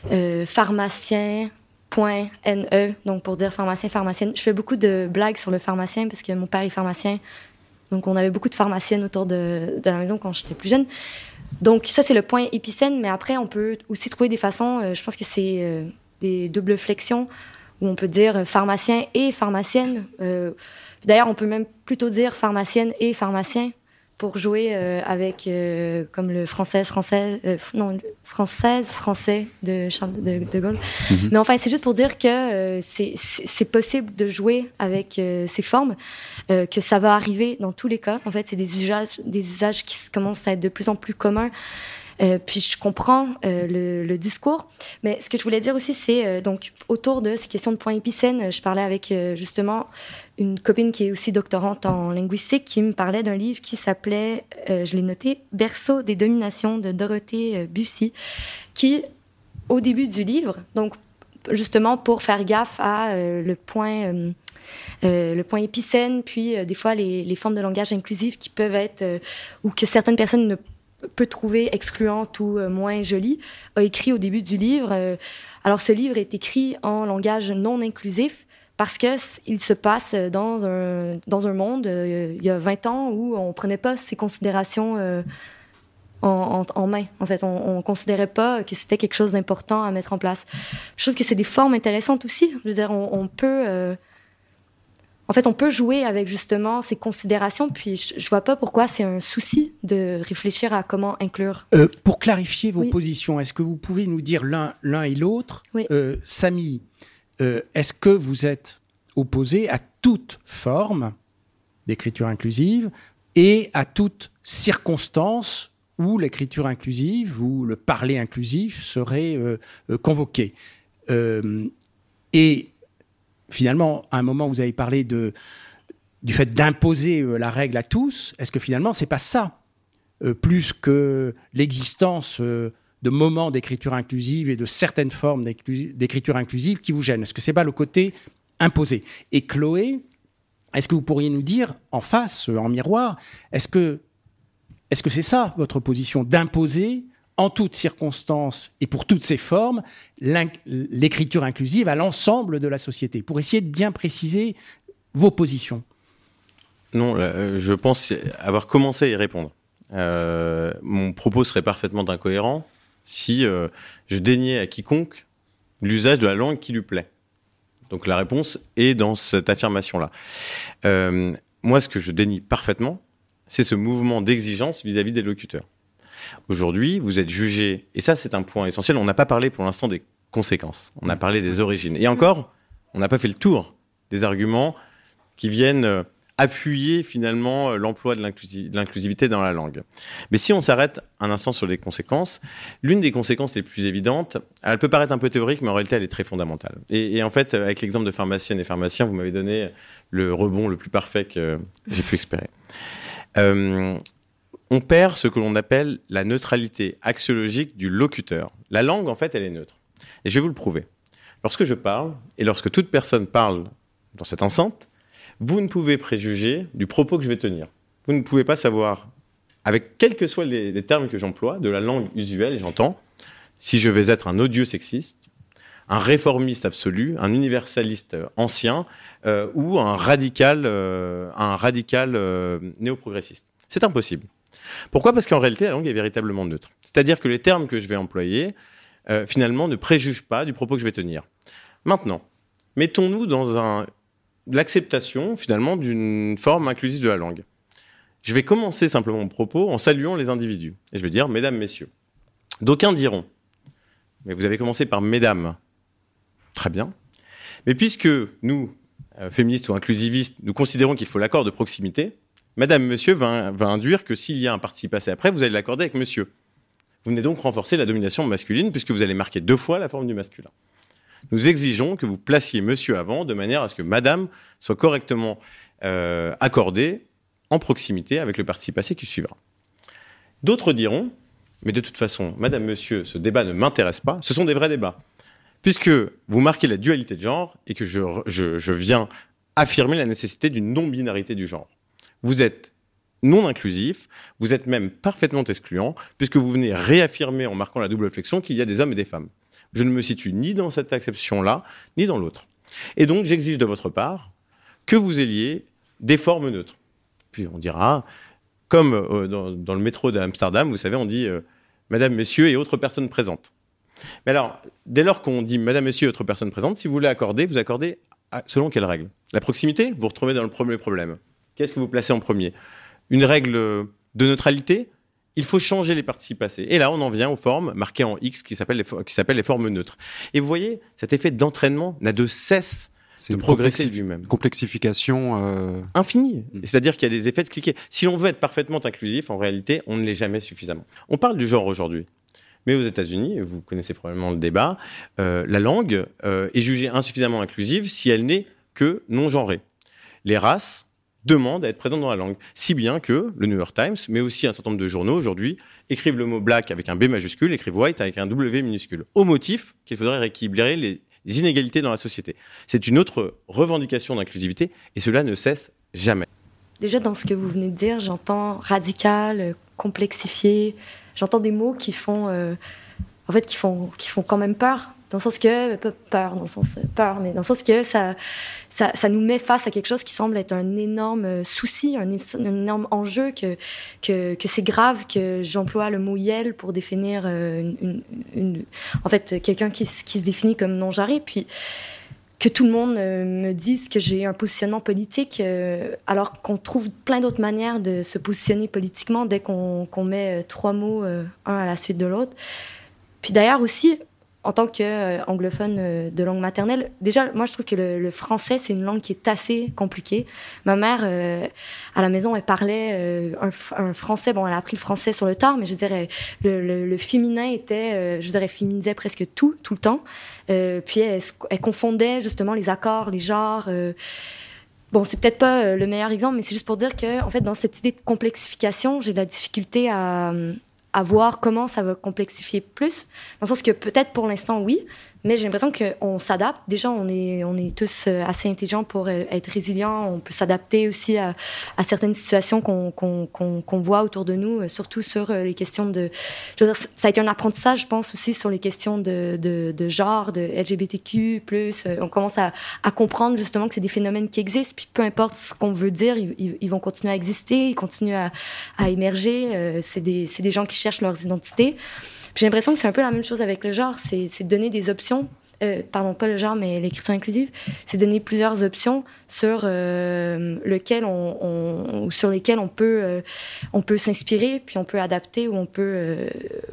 euh, euh, pharmacien. Point NE, donc pour dire pharmacien, pharmacienne. Je fais beaucoup de blagues sur le pharmacien parce que mon père est pharmacien. Donc on avait beaucoup de pharmaciennes autour de, la maison quand j'étais plus jeune. Donc ça, c'est le point épicène, mais après, on peut aussi trouver des façons, euh, je pense que c'est euh, des doubles flexions, où on peut dire pharmacien et pharmacienne. Euh, D'ailleurs, on peut même plutôt dire pharmacienne et pharmacien pour jouer euh, avec, euh, comme le française, français, euh, non, française, français de Charles de, de Gaulle.
Mhm.
Mais enfin, c'est juste pour dire que euh, c'est- possible de jouer avec euh, ces formes, euh, que ça va arriver dans tous les cas. En fait, c'est des usages, des usages qui commencent à être de plus en plus communs. Euh, puis je comprends euh, le, discours, mais ce que je voulais dire aussi, c'est euh, donc autour de ces questions de points épicènes, je parlais avec justement une copine qui est aussi doctorante en linguistique qui me parlait d'un livre qui s'appelait, je l'ai noté, Berceau des dominations de Dorothée Bussy, qui, au début du livre, donc justement pour faire gaffe à le point. le point épicène, puis des fois les, formes de langage inclusif qui peuvent être, ou que certaines personnes ne peuvent trouver excluantes ou euh, moins jolies, a écrit au début du livre. euh, alors ce livre est écrit en langage non inclusif parce que s- il se passe dans un, dans un monde, euh, il y a 20 ans, où on prenait pas ces considérations euh, en, main. En fait, on, on considérait pas que c'était quelque chose d'important à mettre en place. Je trouve que c'est des formes intéressantes aussi. Je veux dire, on, peut... euh, en fait, on peut jouer avec justement ces considérations, puis je, je vois pas pourquoi c'est un souci de réfléchir à comment inclure.
Euh, pour clarifier vos
Oui.
positions, est-ce que vous pouvez nous dire l'un l'un et l'autre
Oui.
Euh, Samy, euh, est-ce que vous êtes opposé à toute forme d'écriture inclusive et à toute circonstance où l'écriture inclusive ou le parler inclusif serait convoqué? Et finalement, à un moment, vous avez parlé du fait d'imposer euh, la règle à tous. Est-ce que finalement, c'est pas ça euh, plus que l'existence euh, de moments d'écriture inclusive et de certaines formes d'écriture inclusive qui vous gênent? Est-ce que c'est pas le côté imposé? Et Chloé, est-ce que vous pourriez nous dire en face, en miroir, est-ce que c'est ça votre position d'imposer en toutes circonstances et pour toutes ces formes l'écriture inclusive à l'ensemble de la société pour essayer de bien préciser vos positions
Non, euh, je pense avoir commencé à y répondre. Euh, mon propos serait parfaitement incohérent si euh, je déniais à quiconque l'usage de la langue qui lui plaît. Donc la réponse est dans cette affirmation-là. Moi, ce que je dénie parfaitement, c'est ce mouvement d'exigence vis-à-vis des locuteurs. Aujourd'hui, vous êtes jugé, et ça c'est un point essentiel, on n'a pas parlé pour l'instant des conséquences, on a parlé des origines. Et encore, on n'a pas fait le tour des arguments qui viennent euh, appuyer finalement euh, l'emploi de l'inclusi- de l'inclusivité dans la langue. Mais si on s'arrête un instant sur les conséquences, l'une des conséquences les plus évidentes, elle peut paraître un peu théorique, mais en réalité elle est très fondamentale. Et, et en fait, euh, avec l'exemple de pharmacienne et pharmacien, vous m'avez donné le rebond le plus parfait que j'ai pu espérer. Euh, on perd ce que l'on appelle la neutralité axiologique du locuteur. La langue, en fait, elle est neutre. Et je vais vous le prouver. Lorsque je parle, et lorsque toute personne parle dans cette enceinte, vous ne pouvez préjuger du propos que je vais tenir. Vous ne pouvez pas savoir, avec quels que soient les, termes que j'emploie, de la langue usuelle, j'entends, si je vais être un odieux sexiste, un réformiste absolu, un universaliste ancien, euh, ou un radical, euh, un radical euh, néo-progressiste. C'est impossible. Pourquoi? Parce qu'en réalité, la langue est véritablement neutre. C'est-à-dire que les termes que je vais employer, euh, finalement, ne préjugent pas du propos que je vais tenir. Maintenant, mettons-nous dans l'acceptation, finalement, d'une forme inclusive de la langue. Je vais commencer simplement mon propos en saluant les individus. Et je vais dire, mesdames, messieurs. D'aucuns diront, mais vous avez commencé par mesdames. Très bien. Mais puisque nous, euh, féministes ou inclusivistes, nous considérons qu'il faut l'accord de proximité, Madame, Monsieur va, induire que s'il y a un participe passé après, vous allez l'accorder avec Monsieur. Vous venez donc renforcer la domination masculine puisque vous allez marquer deux fois la forme du masculin. Nous exigeons que vous placiez Monsieur avant de manière à ce que Madame soit correctement euh, accordée en proximité avec le participe passé qui suivra. D'autres diront, mais de toute façon, Madame, Monsieur, ce débat ne m'intéresse pas. Ce sont des vrais débats. puisque vous marquez la dualité de genre et que je viens affirmer la nécessité d'une non-binarité du genre. Vous êtes non inclusif, vous êtes même parfaitement excluant, puisque vous venez réaffirmer en marquant la double flexion qu'il y a des hommes et des femmes. Je ne me situe ni dans cette acception-là, ni dans l'autre. Et donc, j'exige de votre part que vous ayez des formes neutres. Puis on dira, comme euh, dans, le métro d'Amsterdam, vous savez, on dit euh, Madame, Messieurs et autres personnes présentes. Mais alors, dès lors qu'on dit Madame, Messieurs et autres personnes présentes, si vous voulez accorder, vous accordez selon quelle règle La proximité, vous retrouvez dans le premier problème. Qu'est-ce que vous placez en premier? Une règle de neutralité il faut changer les participes passés. Et là, on en vient aux formes marquées en X qui s'appellent les, qui s'appellent les formes neutres. Et vous voyez, cet effet d'entraînement n'a de cesse
C'est
de
une
progresser
complexif-
lui-même.
complexification. euh,
infini.
Mm.
C'est-à-dire qu'il y a des effets de cliquer. Si l'on veut être parfaitement inclusif, en réalité, on ne l'est jamais suffisamment. On parle du genre aujourd'hui. Mais aux États-Unis, vous connaissez probablement le débat, euh, la langue euh, est jugée insuffisamment inclusive si elle n'est que non genrée. Les races demandent à être présentes dans la langue. Si bien que le New York Times, mais aussi un certain nombre de journaux aujourd'hui, écrivent le mot black avec un B majuscule, écrivent white avec un W minuscule, au motif qu'il faudrait rééquilibrer les inégalités dans la société. C'est une autre revendication d'inclusivité et cela ne cesse jamais.
Déjà, dans ce que vous venez de dire, j'entends radical, complexifié. J'entends des mots qui font, euh, en fait, qui font, qui font quand même peur. Dans le sens que, pas peur, dans le sens euh, peur, mais dans le sens que ça, ça, ça nous met face à quelque chose qui semble être un énorme euh, souci, un, énorme enjeu, que, que, que c'est grave que j'emploie le mot yel pour définir euh, en fait, quelqu'un qui, qui se définit comme non-genré. Puis, que tout le monde euh, me dise que j'ai un positionnement politique, euh, alors qu'on trouve plein d'autres manières de se positionner politiquement dès qu'on met euh, trois mots euh, un à la suite de l'autre. Puis d'ailleurs aussi, en tant qu'anglophone euh, de langue maternelle, déjà, moi je trouve que le, français, c'est une langue qui est assez compliquée. Ma mère, euh, à la maison, elle parlait euh, un, français, bon, elle a appris le français sur le tard, mais je dirais, le, le, féminin était, euh, je dirais, féminisait presque tout, tout le temps. Euh, puis elle, elle confondait justement les accords, les genres. euh. Bon, c'est peut-être pas euh, le meilleur exemple, mais c'est juste pour dire que, en fait, dans cette idée de complexification, j'ai de la difficulté à, à voir comment ça va complexifier plus. Dans le sens que peut-être pour l'instant, oui, mais j'ai l'impression qu'on s'adapte. Déjà, on est, on est tous euh, assez intelligents pour euh, être résilients. On peut s'adapter aussi à, à certaines situations qu'on qu'on- qu'on- qu'on voit autour de nous, euh, surtout sur les questions de... Je veux dire, ça a été un apprentissage, je pense, aussi sur les questions de, de, de genre, de LGBTQ+. On commence à, à comprendre justement que c'est des phénomènes qui existent, puis peu importe ce qu'on veut dire, ils, vont continuer à exister, ils continuent à, à émerger. C'est des, des gens qui cherchent leurs identités. J'ai l'impression que c'est un peu la même chose avec le genre, c'est donner des options. Euh, pardon, pas le genre, mais l'écriture inclusive, c'est donner plusieurs options sur euh, lequel on, sur lesquelles on peut, euh, peut s'inspirer, puis on peut adapter, ou on peut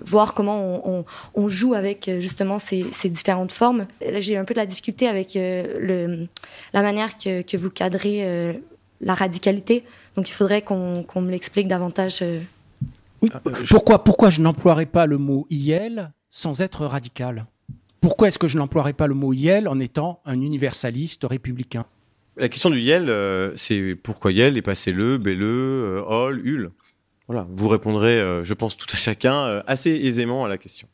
voir comment on, joue avec justement ces, différentes formes. Là, j'ai un peu de la difficulté avec la manière que, vous cadrez la radicalité. Donc, il faudrait qu'on me l'explique davantage. Euh.
Oui, pourquoi, pourquoi je n'emploierais pas le mot IL sans être radical? Pourquoi est-ce que je n'emploierais pas le mot IL en étant un universaliste républicain?
La question du YEL, euh, c'est pourquoi YEL et pas le, BLE, euh, OL, UL. Voilà, vous répondrez, euh, je pense, tout à chacun euh, assez aisément à la question.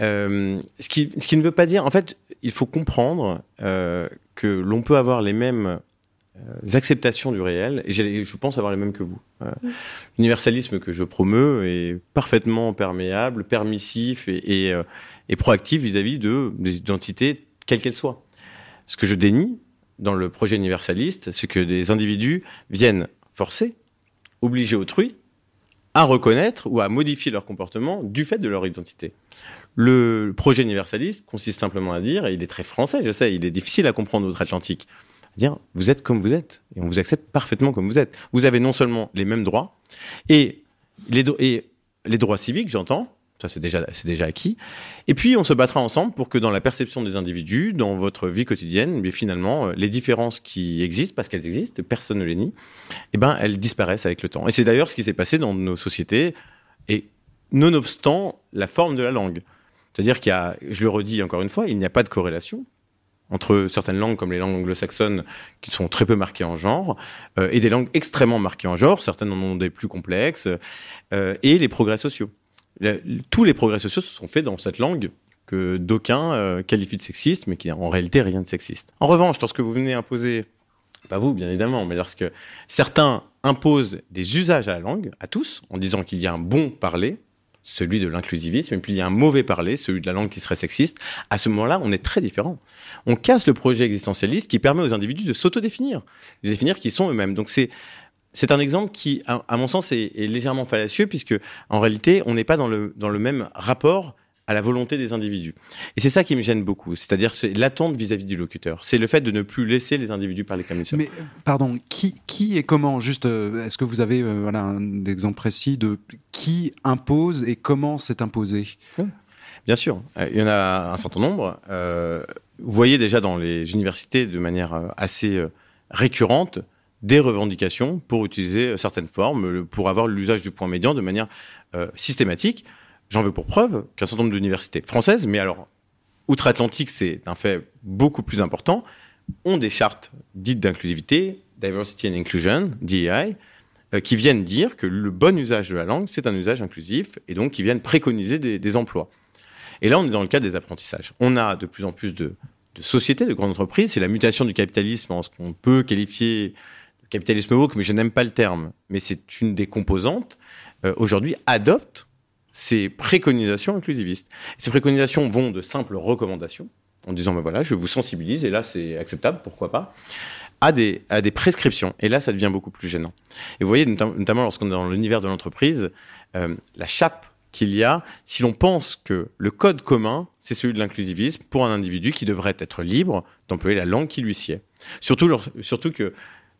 Euh, ce, qui, ce qui ne veut pas dire, en fait, il faut comprendre euh, que l'on peut avoir les mêmes euh, acceptations du réel, je pense avoir les mêmes que vous. Euh, L'universalisme que je promeus est parfaitement perméable, permissif et, et, euh, proactif vis-à-vis de, des identités, quelles qu'elles soient. Ce que je dénie dans le projet universaliste, c'est que des individus viennent forcer, obliger autrui à reconnaître ou à modifier leur comportement du fait de leur identité. Le projet universaliste consiste simplement à dire, et il est très français, je sais, il est difficile à comprendre outre-Atlantique, dire vous êtes comme vous êtes, et on vous accepte parfaitement comme vous êtes. Vous avez non seulement les mêmes droits, et les, droits civiques, j'entends, ça c'est déjà, déjà acquis, et puis on se battra ensemble pour que dans la perception des individus, dans votre vie quotidienne, mais finalement, euh, les différences qui existent, parce qu'elles existent, personne ne les nie, eh ben, elles disparaissent avec le temps. Et c'est d'ailleurs ce qui s'est passé dans nos sociétés, et nonobstant la forme de la langue. C'est-à-dire qu'il y a, je le redis encore une fois, il n'y a pas de corrélation entre certaines langues comme les langues anglo-saxonnes qui sont très peu marquées en genre euh, et des langues extrêmement marquées en genre, certaines en ont des plus complexes, euh, et les progrès sociaux. Tous les progrès sociaux se sont faits dans cette langue que d'aucuns euh, qualifient de sexiste, mais qui en réalité rien de sexiste. En revanche, lorsque vous venez imposer, pas vous bien évidemment, mais lorsque certains imposent des usages à la langue, à tous, en disant qu'il y a un bon parler, celui de l'inclusivisme, et puis il y a un mauvais parler, celui de la langue qui serait sexiste, à ce moment-là, on est très différent. On casse le projet existentialiste qui permet aux individus de s'autodéfinir, de définir qui sont eux-mêmes. Donc c'est c'est un exemple qui, à, mon sens, est, est légèrement fallacieux, puisque en réalité, on n'est pas dans le, dans le même rapport à la volonté des individus. Et c'est ça qui me gêne beaucoup, c'est-à-dire c'est l'attente vis-à-vis du locuteur. C'est le fait de ne plus laisser les individus parler comme ils sont.
Mais pardon, qui, qui et comment Juste, euh, est-ce que vous avez euh, voilà, un exemple précis de qui impose et comment c'est imposé?
Bien sûr, Euh, il y en a un certain nombre. Euh, vous voyez déjà dans les universités de manière assez euh, récurrente des revendications pour utiliser certaines formes, pour avoir l'usage du point médian de manière euh, systématique. J'en veux pour preuve qu'un certain nombre d'universités françaises, mais alors outre-Atlantique, c'est un fait beaucoup plus important, ont des chartes dites d'inclusivité, Diversity and Inclusion, DEI, euh, qui viennent dire que le bon usage de la langue, c'est un usage inclusif, et donc qui viennent préconiser des, emplois. Et là, on est dans le cadre des apprentissages. On a de plus en plus de, de sociétés, de grandes entreprises, c'est la mutation du capitalisme en ce qu'on peut qualifier de capitalisme woke, mais je n'aime pas le terme, mais c'est une des composantes, euh, aujourd'hui adopte ces préconisations inclusivistes. Ces préconisations vont de simples recommandations, en disant, ben voilà, je vous sensibilise, et là c'est acceptable, pourquoi pas, à des, à des prescriptions. Et là, ça devient beaucoup plus gênant. Et vous voyez, notam- notamment lorsqu'on est dans l'univers de l'entreprise, euh, la chape qu'il y a, si l'on pense que le code commun, c'est celui de l'inclusivisme pour un individu qui devrait être libre d'employer la langue qui lui sied. Surtout, surtout que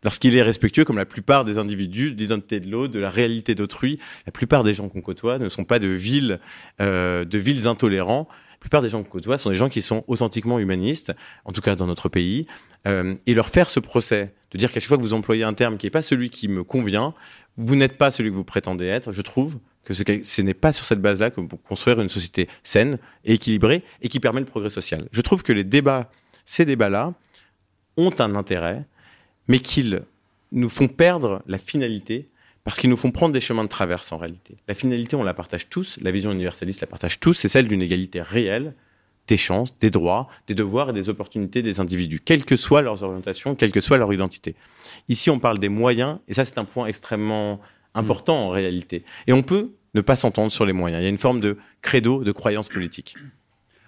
lorsqu'il est respectueux, comme la plupart des individus, de l'identité de l'autre, de la réalité d'autrui, la plupart des gens qu'on côtoie ne sont pas de villes, euh, de villes intolérants. La plupart des gens qu'on côtoie sont des gens qui sont authentiquement humanistes, en tout cas dans notre pays. Euh, et leur faire ce procès, de dire qu'à chaque fois que vous employez un terme qui n'est pas celui qui me convient, vous n'êtes pas celui que vous prétendez être, je trouve que ce n'est pas sur cette base-là que pour construire une société saine et équilibrée et qui permet le progrès social. Je trouve que les débats, ces débats-là, ont un intérêt, mais qu'ils nous font perdre la finalité parce qu'ils nous font prendre des chemins de traverse en réalité. La finalité, on la partage tous, la vision universaliste la partage tous, c'est celle d'une égalité réelle des chances, des droits, des devoirs et des opportunités des individus, quelles que soient leurs orientations, quelle que soit leur identité. Ici, on parle des moyens, et ça, c'est un point extrêmement important en réalité. Et on peut ne pas s'entendre sur les moyens. Il y a une forme de credo, de croyance politique.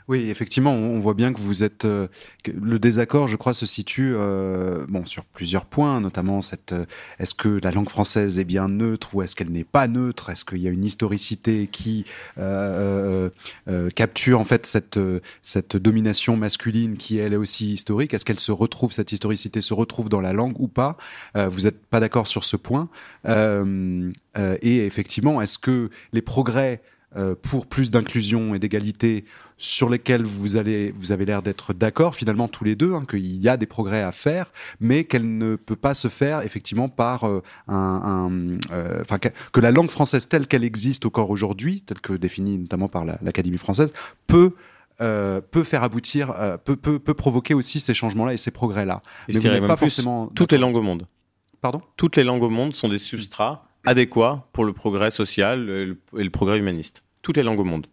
Oui, effectivement, on voit bien que vous êtes. euh, que le désaccord, je crois, se situe euh, bon sur plusieurs points, notamment cette. euh, est-ce que la langue française est bien neutre ou est-ce qu'elle n'est pas neutre? Est-ce qu'il y a une historicité qui euh, capture en fait cette cette domination masculine qui elle est aussi historique? Est-ce qu'elle se retrouve cette historicité se retrouve dans la langue ou pas? Vous n'êtes pas d'accord sur ce point Et effectivement, est-ce que les progrès pour plus d'inclusion et d'égalité sur lesquels vous, allez, vous avez l'air d'être d'accord finalement tous les deux, hein, qu'il y a des progrès à faire, mais qu'elle ne peut pas se faire effectivement par euh, un... un, euh, que, que la langue française telle qu'elle existe encore aujourd'hui, telle que définie notamment par la- l'Académie française, peut... euh, peut faire aboutir, euh, peut, peut, peut provoquer aussi ces changements-là et ces progrès-là. Mais
je
vous
même
pas
plus,
forcément
toutes les langues au monde.
Pardon?
Toutes les langues au monde sont des substrats adéquats pour le progrès social et le, et le progrès humaniste. Toutes les langues au monde.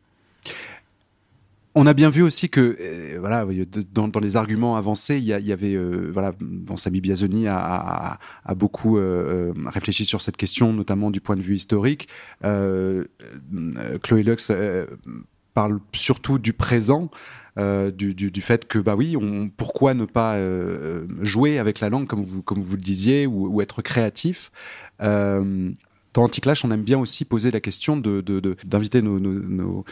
On a bien vu aussi que, euh, voilà, dans, les arguments avancés, il y, a- il avait, euh, voilà, bon, Sami Biazoni a, beaucoup euh, réfléchi sur cette question, notamment du point de vue historique. Chloé Lux parle surtout du présent. du, du, fait que bah oui pourquoi ne pas jouer avec la langue comme vous comme vous le disiez ou, être créatif dans Anticlash on aime bien aussi poser la question de d'inviter nos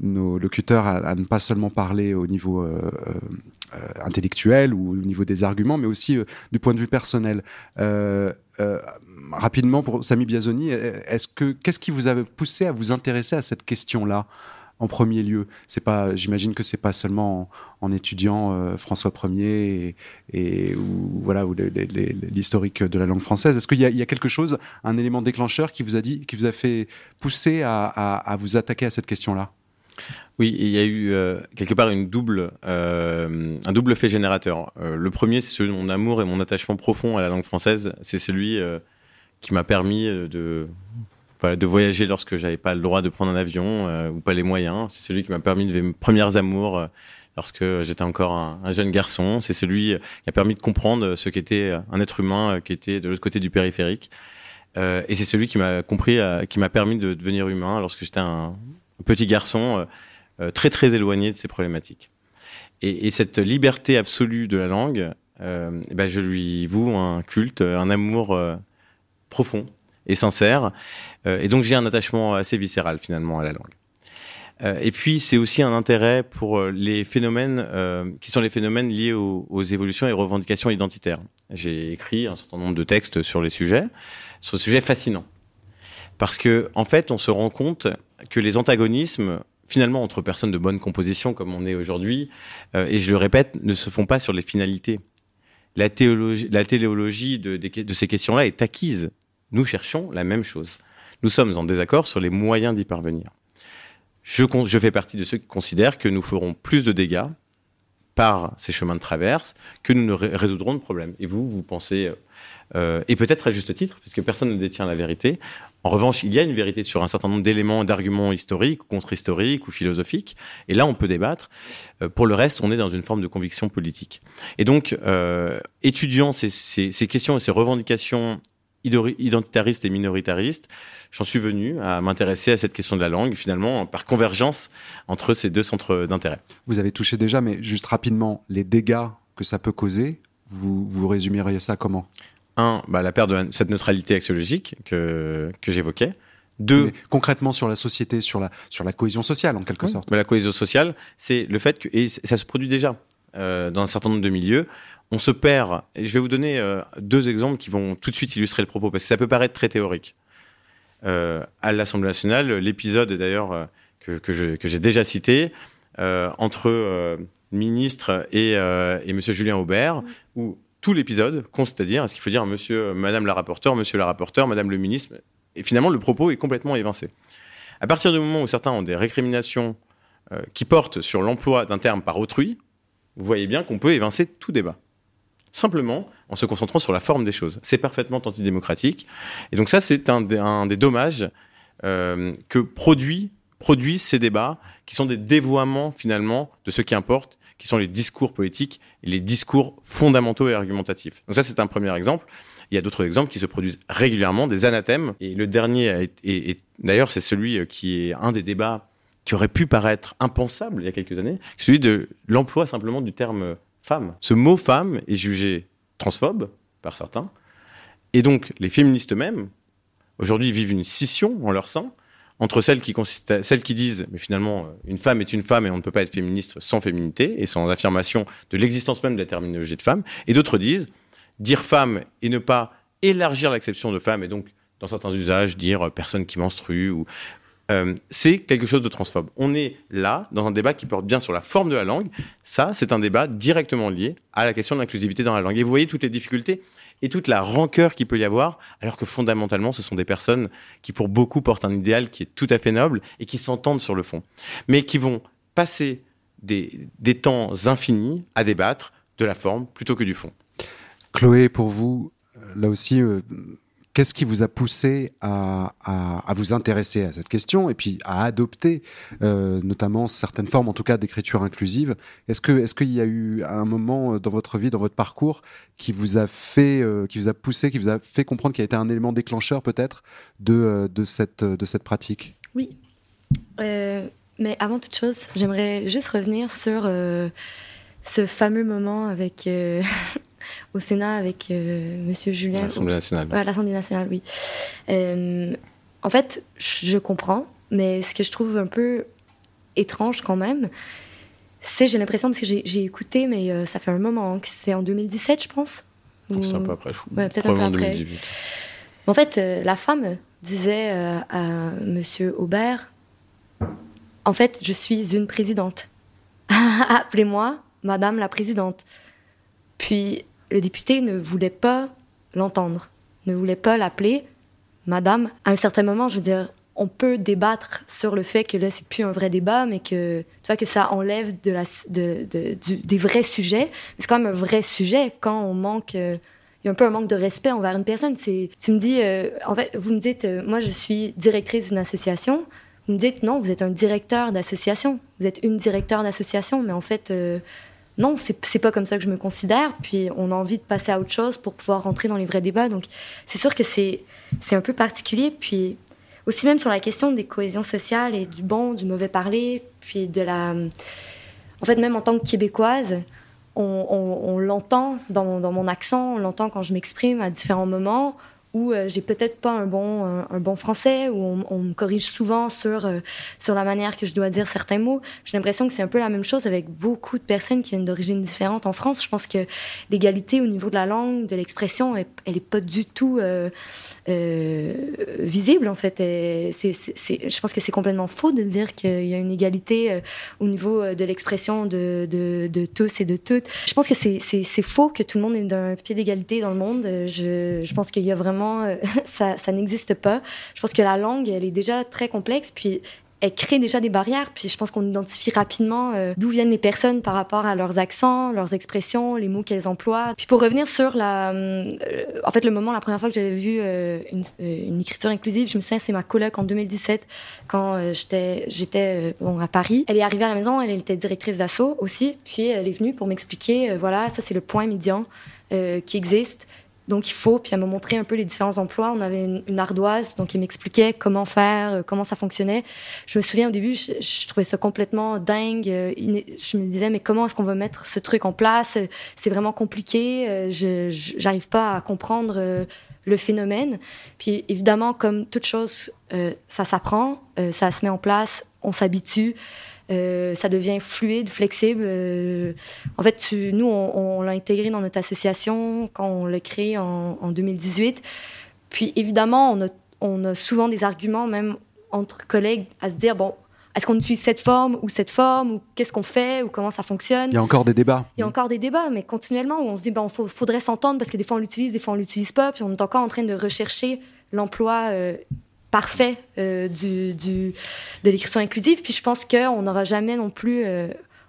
nos locuteurs à, ne pas seulement parler au niveau euh, euh, intellectuel ou au niveau des arguments, mais aussi euh, du point de vue personnel. Rapidement, pour Sami Biazoni, est-ce que qu'est-ce qui vous avait poussé à vous intéresser à cette question-là en premier lieu? C'est pas, j'imagine que c'est pas seulement en, étudiant François Ier et, ou voilà ou l'historique de la langue française. Est-ce qu'il y, a- a quelque chose, un élément déclencheur qui vous a dit, qui vous a fait pousser à vous attaquer à cette question-là?
Oui, il y a eu euh, quelque part euh, un double fait générateur. Euh, le premier, c'est celui de mon amour et mon attachement profond à la langue française. C'est celui qui m'a permis de voyager lorsque j'avais pas le droit de prendre un avion ou pas les moyens. C'est celui qui m'a permis de mes premières amours lorsque j'étais encore un, un jeune garçon. C'est celui qui a permis de comprendre ce qu'était un être humain qui était de l'autre côté du périphérique. Et c'est celui qui m'a compris, qui m'a permis de devenir humain lorsque j'étais un petit garçon euh, euh, très très éloigné de ces problématiques. Et, et cette liberté absolue de la langue, euh, eh ben, je lui voue un culte, un amour euh, profond et sincère. Euh, et donc j'ai un attachement assez viscéral finalement à la langue. Et puis c'est aussi un intérêt pour les phénomènes qui sont les phénomènes liés aux, aux évolutions et revendications identitaires. J'ai écrit un certain nombre de textes sur les sujets, sur ce sujet fascinant. Parce que en fait, on se rend compte que les antagonismes finalement entre personnes de bonne composition comme on est aujourd'hui, euh, et je le répète, ne se font pas sur les finalités. La théologie, la téléologie de, ces questions-là est acquise. Nous cherchons la même chose. Nous sommes en désaccord sur les moyens d'y parvenir. Je, fais partie de ceux qui considèrent que nous ferons plus de dégâts par ces chemins de traverse que nous ne ré- résoudrons de problèmes. Et vous, vous pensez, euh, euh, et peut-être à juste titre, puisque personne ne détient la vérité. En revanche, il y a une vérité sur un certain nombre d'éléments, d'arguments historiques, contre-historiques ou philosophiques. Et là, on peut débattre. Euh, pour le reste, on est dans une forme de conviction politique. Et donc, euh, étudiant ces, ces- ces questions et ces revendications identitaristes et minoritaristes, j'en suis venu à m'intéresser à cette question de la langue, finalement, par convergence entre ces deux centres d'intérêt.
Vous avez touché déjà, mais juste rapidement, les dégâts que ça peut causer, vous, vous résumeriez ça comment?
Un, bah, la perte de cette neutralité axiologique que, que j'évoquais. Deux,
Mais Concrètement, sur la société, sur la, sur la cohésion sociale, en quelque
Oui,
sorte.
mais la cohésion sociale, c'est le fait que, et ça se produit déjà euh, dans un certain nombre de milieux, on se perd. Et je vais vous donner euh, deux exemples qui vont tout de suite illustrer le propos, parce que ça peut paraître très théorique. Euh, à l'Assemblée nationale, l'épisode d'ailleurs euh, que, que j'ai déjà cité, euh, entre euh, ministre et, euh, et Monsieur Julien Aubert, où tout l'épisode consiste à dire, est-ce qu'il faut dire Monsieur, Madame la rapporteure, Monsieur la rapporteure, Madame le ministre, et finalement le propos est complètement évincé. À partir du moment où certains ont des récriminations euh, qui portent sur l'emploi d'un terme par autrui, vous voyez bien qu'on peut évincer tout débat. Simplement en se concentrant sur la forme des choses. C'est parfaitement antidémocratique. Et donc ça, c'est un, des- un des dommages euh, que produit, produisent ces débats, qui sont des dévoiements finalement de ce qui importe, qui sont les discours politiques et les discours fondamentaux et argumentatifs. Donc ça, c'est un premier exemple. Il y a d'autres exemples qui se produisent régulièrement, des anathèmes. Et le dernier, et, d'ailleurs, c'est celui euh, qui est un des débats qui aurait pu paraître impensable il y a quelques années, celui de l'emploi simplement du terme femme. Ce mot femme est jugé transphobe par certains. Et donc, les féministes eux-mêmes, aujourd'hui, vivent une scission en leur sein entre celles qui, disent, mais finalement, euh, une femme est une femme et on ne peut pas être féministe sans féminité et sans affirmation de l'existence même de la terminologie de femme, et d'autres disent, dire femme et ne pas élargir l'acception de femme, et donc, dans certains usages, dire euh, personne qui menstrue, ou euh, c'est quelque chose de transphobe. On est là dans un débat qui porte bien sur la forme de la langue. Ça, c'est un débat directement lié à la question de l'inclusivité dans la langue. Et vous voyez toutes les difficultés et toute la rancœur qu'il peut y avoir, alors que fondamentalement, ce sont des personnes qui, pour beaucoup, portent un idéal qui est tout à fait noble et qui s'entendent sur le fond, mais qui vont passer des, temps infinis à débattre de la forme plutôt que du fond.
Chloé, pour vous, là aussi, euh, qu'est-ce qui vous a poussé à, vous intéresser à cette question et puis à adopter euh, notamment certaines formes, en tout cas d'écriture inclusive? Est-ce que est-ce qu'il y a eu un moment euh, dans votre vie, dans votre parcours, qui vous a fait, euh, qui vous a poussé, qui vous a fait comprendre qu'il y a été un élément déclencheur peut-être de, cette pratique?
Oui. Mais avant toute chose, j'aimerais juste revenir sur ce fameux moment avec au Sénat avec euh, Monsieur Julien.
L'Assemblée nationale.
Ouais, à l'Assemblée nationale, oui. Euh, en fait, je comprends, mais ce que je trouve un peu étrange quand même, c'est, j'ai l'impression, parce que j'ai écouté, mais euh, ça fait un moment, que c'est en 2017, je pense.
C'est un peu après. je-
Ouais, peut-être un peu après.
2018.
en fait, euh, la femme disait euh, à Monsieur Aubert En fait, je suis une présidente. Appelez-moi Madame la présidente. Puis le député ne voulait pas l'entendre, ne voulait pas l'appeler Madame. À un certain moment, je veux dire, on peut débattre sur le fait que là, c'est plus un vrai débat, mais que tu vois que ça enlève des vrais sujets. C'est quand même un vrai sujet quand on manque. euh, il y a un peu un manque de respect envers une personne. Tu me dis, euh, en fait, vous me dites, euh, moi, je suis directrice d'une association. Vous me dites, non, vous êtes un directeur d'association. Vous êtes une directeur d'association, mais en fait, non, c'est, pas comme ça que je me considère. Puis, on a envie de passer à autre chose pour pouvoir rentrer dans les vrais débats. Donc, c'est sûr que c'est, un peu particulier. Puis, aussi même sur la question des cohésions sociales et du bon, du mauvais parler, puis de la... En fait, même en tant que québécoise, on l'entend dans, dans mon accent, on l'entend quand je m'exprime à différents moments où euh, j'ai peut-être pas un bon, un, bon français, où on, me corrige souvent sur, euh, sur la manière que je dois dire certains mots. J'ai l'impression que c'est un peu la même chose avec beaucoup de personnes qui viennent d'origines différentes en France. Je pense que l'égalité au niveau de la langue, de l'expression, elle, elle est pas du tout euh, euh, visible en fait. Je pense que c'est complètement faux de dire qu'il y a une égalité au niveau de l'expression de, de, tous et de toutes. Je pense que c'est- faux que tout le monde est d'un pied d'égalité dans le monde. Je, je pense qu'il y a vraiment... euh, ça n'existe pas. Je pense que la langue, elle est déjà très complexe, puis elle crée déjà des barrières, puis je pense qu'on identifie rapidement euh, d'où viennent les personnes par rapport à leurs accents, leurs expressions, les mots qu'elles emploient. Puis pour revenir sur la... euh, en fait, le moment, la première fois que j'avais vu une, écriture inclusive, je me souviens, c'est ma coloc en 2017, quand j'étais à Paris. Elle est arrivée à la maison, elle, elle était directrice d'assaut aussi, puis elle est venue pour m'expliquer, voilà, ça c'est le point médian qui existe. Donc il faut, puis elle m'a montré un peu les différents emplois. On avait une, ardoise, donc il m'expliquait comment faire, euh, comment ça fonctionnait. Je me souviens au début, je, je trouvais ça complètement dingue. euh, Je me disais, mais comment est-ce qu'on va mettre ce truc en place? C'est vraiment compliqué. euh, Je j'arrive pas à comprendre le phénomène. Puis évidemment, comme toute chose, ça s'apprend, ça se met en place, on s'habitue. Euh, ça devient fluide, flexible. euh, en fait, tu- nous, on, on l'a intégré dans notre association quand on l'a créé en, en 2018. Puis évidemment, on a, on a souvent des arguments, même entre collègues, à se dire, bon, est-ce qu'on utilise cette forme ou cette forme, ou qu'est-ce qu'on fait, ou comment ça fonctionne?
Il y a encore des débats.
il y a encore des débats, mais continuellement, où on se dit, bon, faut- faudrait s'entendre parce que des fois on l'utilise, des fois on l'utilise pas, puis on est encore en train de rechercher l'emploi euh, parfait euh, du, du- de l'écriture inclusive. Puis je pense qu'on n'aura jamais non plus, euh,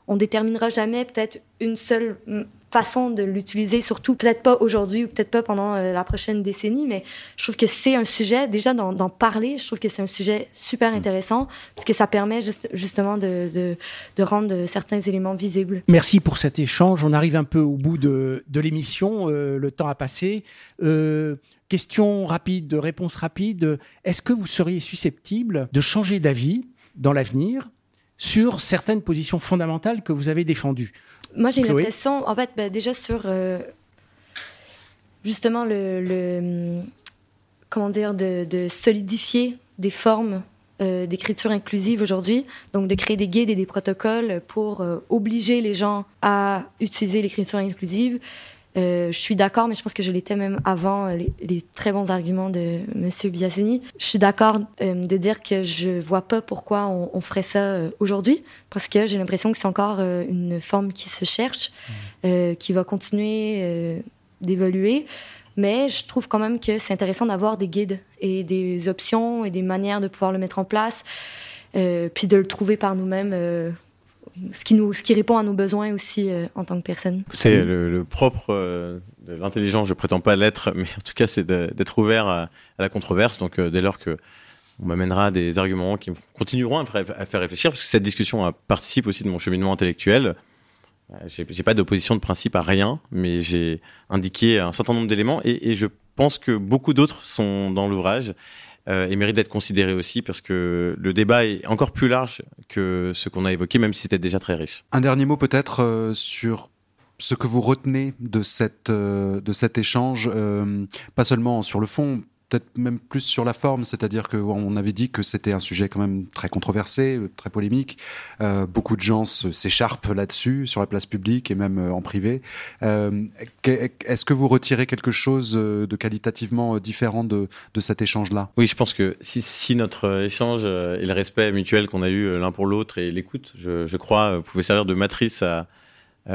on déterminera jamais peut-être une seule mm, façon de l'utiliser, surtout peut-être pas aujourd'hui ou peut-être pas pendant euh, la prochaine décennie, mais je trouve que c'est un sujet, déjà d'en parler, je trouve que c'est un sujet super intéressant, parce que ça permet juste- justement de, de, de rendre certains éléments visibles.
Merci pour cet échange. On arrive un peu au bout de, de l'émission. euh, le temps a passé. Euh, question rapide, réponse rapide. Est-ce que vous seriez susceptible de changer d'avis dans l'avenir sur certaines positions fondamentales que vous avez défendues
Moi, j'ai l'impression, en fait, ben, déjà sur euh, justement le, le, comment dire, de, de solidifier des formes euh, d'écriture inclusive aujourd'hui, donc de créer des guides et des protocoles pour euh, obliger les gens à utiliser l'écriture inclusive. Euh, je suis d'accord, mais je pense que je l'étais même avant euh, les, les très bons arguments de Monsieur Biasini. Je suis d'accord euh, de dire que je vois pas pourquoi on, on ferait ça euh, aujourd'hui, parce que j'ai l'impression que c'est encore une forme qui se cherche, euh, qui va continuer d'évoluer. Mais je trouve quand même que c'est intéressant d'avoir des guides et des options et des manières de pouvoir le mettre en place, puis de le trouver par nous-mêmes, ce, qui nous, ce qui répond à nos besoins aussi euh, en tant que personne.
C'est le, le propre euh, de l'intelligence, je prétends pas l'être, mais en tout cas, c'est d'être ouvert à, à la controverse. Donc, euh, dès lors que on m'amènera des arguments qui continueront à, faire- à faire réfléchir, parce que cette discussion euh, participe aussi de mon cheminement intellectuel. J'ai j'ai pas d'opposition de principe à rien, mais j'ai indiqué un certain nombre d'éléments et, et je pense que beaucoup d'autres sont dans l'ouvrage euh, et méritent d'être considérés aussi parce que le débat est encore plus large que ce qu'on a évoqué, même si c'était déjà très riche.
Un dernier mot peut-être euh, sur ce que vous retenez de, cette, euh, de cet échange, pas seulement sur le fond, peut-être même plus sur la forme, c'est-à-dire qu'on avait dit que c'était un sujet quand même très controversé, très polémique. Euh, beaucoup de gens s'écharpent là-dessus, sur la place publique et même euh, en privé. Euh, Est-ce que vous retirez quelque chose de qualitativement différent de, de cet échange-là?
Oui, je pense que si, si notre échange et le respect mutuel qu'on a eu l'un pour l'autre et l'écoute, je, je crois, pouvait servir de matrice à,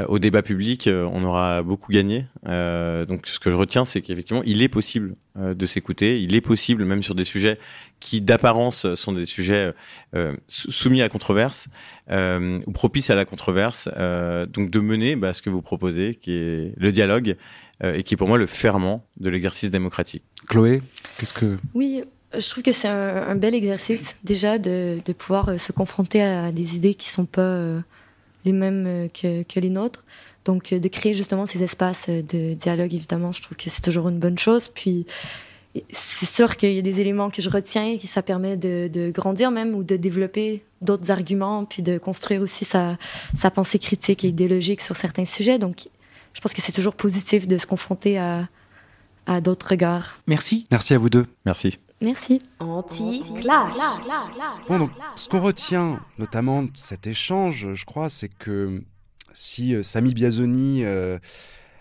au débat public, euh, on aura beaucoup gagné. Euh, donc, ce que je retiens, c'est qu'effectivement, il est possible euh, de s'écouter. Il est possible, même sur des sujets qui, d'apparence, sont des sujets euh, sou- soumis à controverse euh, ou propices à la controverse. euh, donc, de mener bah, ce que vous proposez, qui est le dialogue euh, et qui est pour moi le ferment de l'exercice démocratique.
Chloé, qu'est-ce que
Oui, je trouve que c'est un, un bel exercice déjà de, de pouvoir euh, se confronter à des idées qui sont pas euh, les mêmes euh, que, que les nôtres. Donc euh, de créer justement ces espaces euh, de dialogue, évidemment, je trouve que c'est toujours une bonne chose. Puis c'est sûr qu'il y a des éléments que je retiens et que ça permet de, de grandir même ou de développer d'autres arguments, puis de construire aussi sa, sa pensée critique et idéologique sur certains sujets. Donc je pense que c'est toujours positif de se confronter à, à d'autres regards.
Merci.
Merci à vous deux.
Merci.
Merci.
Anti-clash.
Bon, donc, ce qu'on retient notamment de cet échange, je crois, c'est que si euh, Sami Biazoni euh,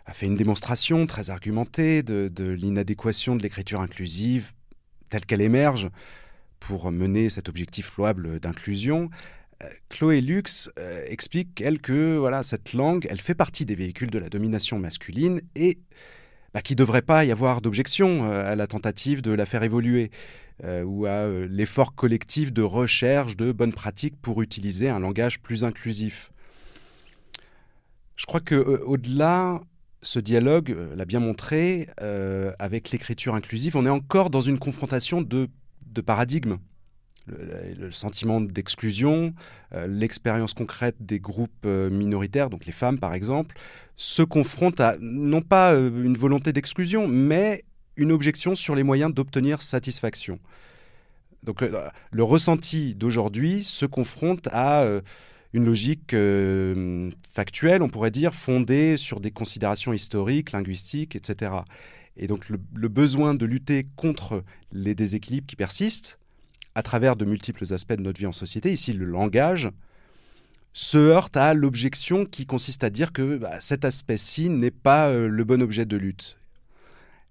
a fait une démonstration très argumentée de, de l'inadéquation de l'écriture inclusive telle qu'elle émerge pour mener cet objectif louable d'inclusion, euh, Chloé Lux euh, explique, elle, que voilà, cette langue, elle fait partie des véhicules de la domination masculine et bah, qu'il ne devrait pas y avoir d'objection euh, à la tentative de la faire évoluer euh, ou à euh, l'effort collectif de recherche de bonnes pratiques pour utiliser un langage plus inclusif. Je crois que au-delà, ce dialogue l'a bien montré avec l'écriture inclusive, on est encore dans une confrontation de paradigmes. Le, sentiment d'exclusion, euh, l'expérience concrète des groupes euh, minoritaires, donc les femmes par exemple, se confrontent à non pas euh, une volonté d'exclusion, mais une objection sur les moyens d'obtenir satisfaction. Donc le ressenti d'aujourd'hui se confronte à une logique factuelle, on pourrait dire, fondée sur des considérations historiques, linguistiques, etc. Et donc le besoin de lutter contre les déséquilibres qui persistent à travers de multiples aspects de notre vie en société, ici le langage, se heurte à l'objection qui consiste à dire que bah, cet aspect-ci n'est pas euh, le bon objet de lutte.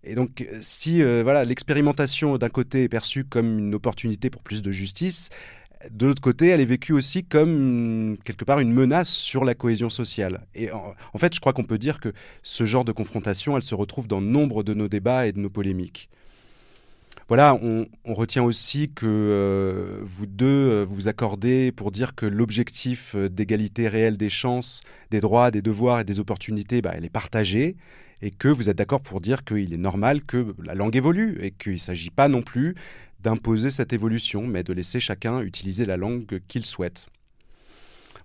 Et donc, euh, si euh, voilà, l'expérimentation d'un côté est perçue comme une opportunité pour plus de justice, de l'autre côté, elle est vécue aussi comme quelque part une menace sur la cohésion sociale. Et en, en fait, je crois qu'on peut dire que ce genre de confrontation, elle se retrouve dans nombre de nos débats et de nos polémiques. Voilà, on, retient aussi que euh, vous deux euh, vous accordez pour dire que l'objectif euh, d'égalité réelle des chances, des droits, des devoirs et des opportunités, bah, elle est partagée et que vous êtes d'accord pour dire qu'il est normal que la langue évolue et qu'il ne s'agit pas non plus d'imposer cette évolution, mais de laisser chacun utiliser la langue qu'il souhaite.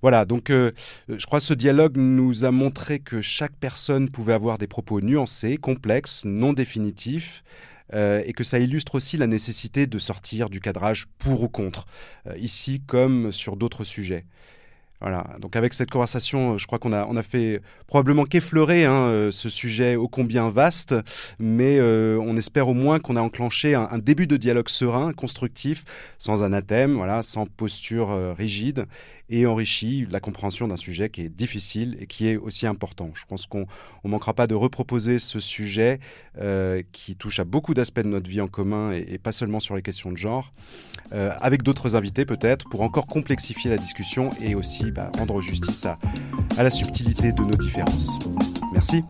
Voilà, donc je crois que ce dialogue nous a montré que chaque personne pouvait avoir des propos nuancés, complexes, non définitifs, euh, et que ça illustre aussi la nécessité de sortir du cadrage pour ou contre, euh, ici comme sur d'autres sujets. Voilà, donc avec cette conversation, je crois qu'on a, on a fait probablement qu'effleurer hein, euh, ce sujet ô combien vaste, mais euh, on espère au moins qu'on a enclenché un, début de dialogue serein, constructif, sans anathème, voilà, sans posture euh, rigide, et enrichi la compréhension d'un sujet qui est difficile et qui est aussi important. Je pense qu'on ne manquera pas de reproposer ce sujet euh, qui touche à beaucoup d'aspects de notre vie en commun et, pas seulement sur les questions de genre, euh, avec d'autres invités peut-être, pour encore complexifier la discussion et aussi bah, rendre justice à la subtilité de nos différences. Merci.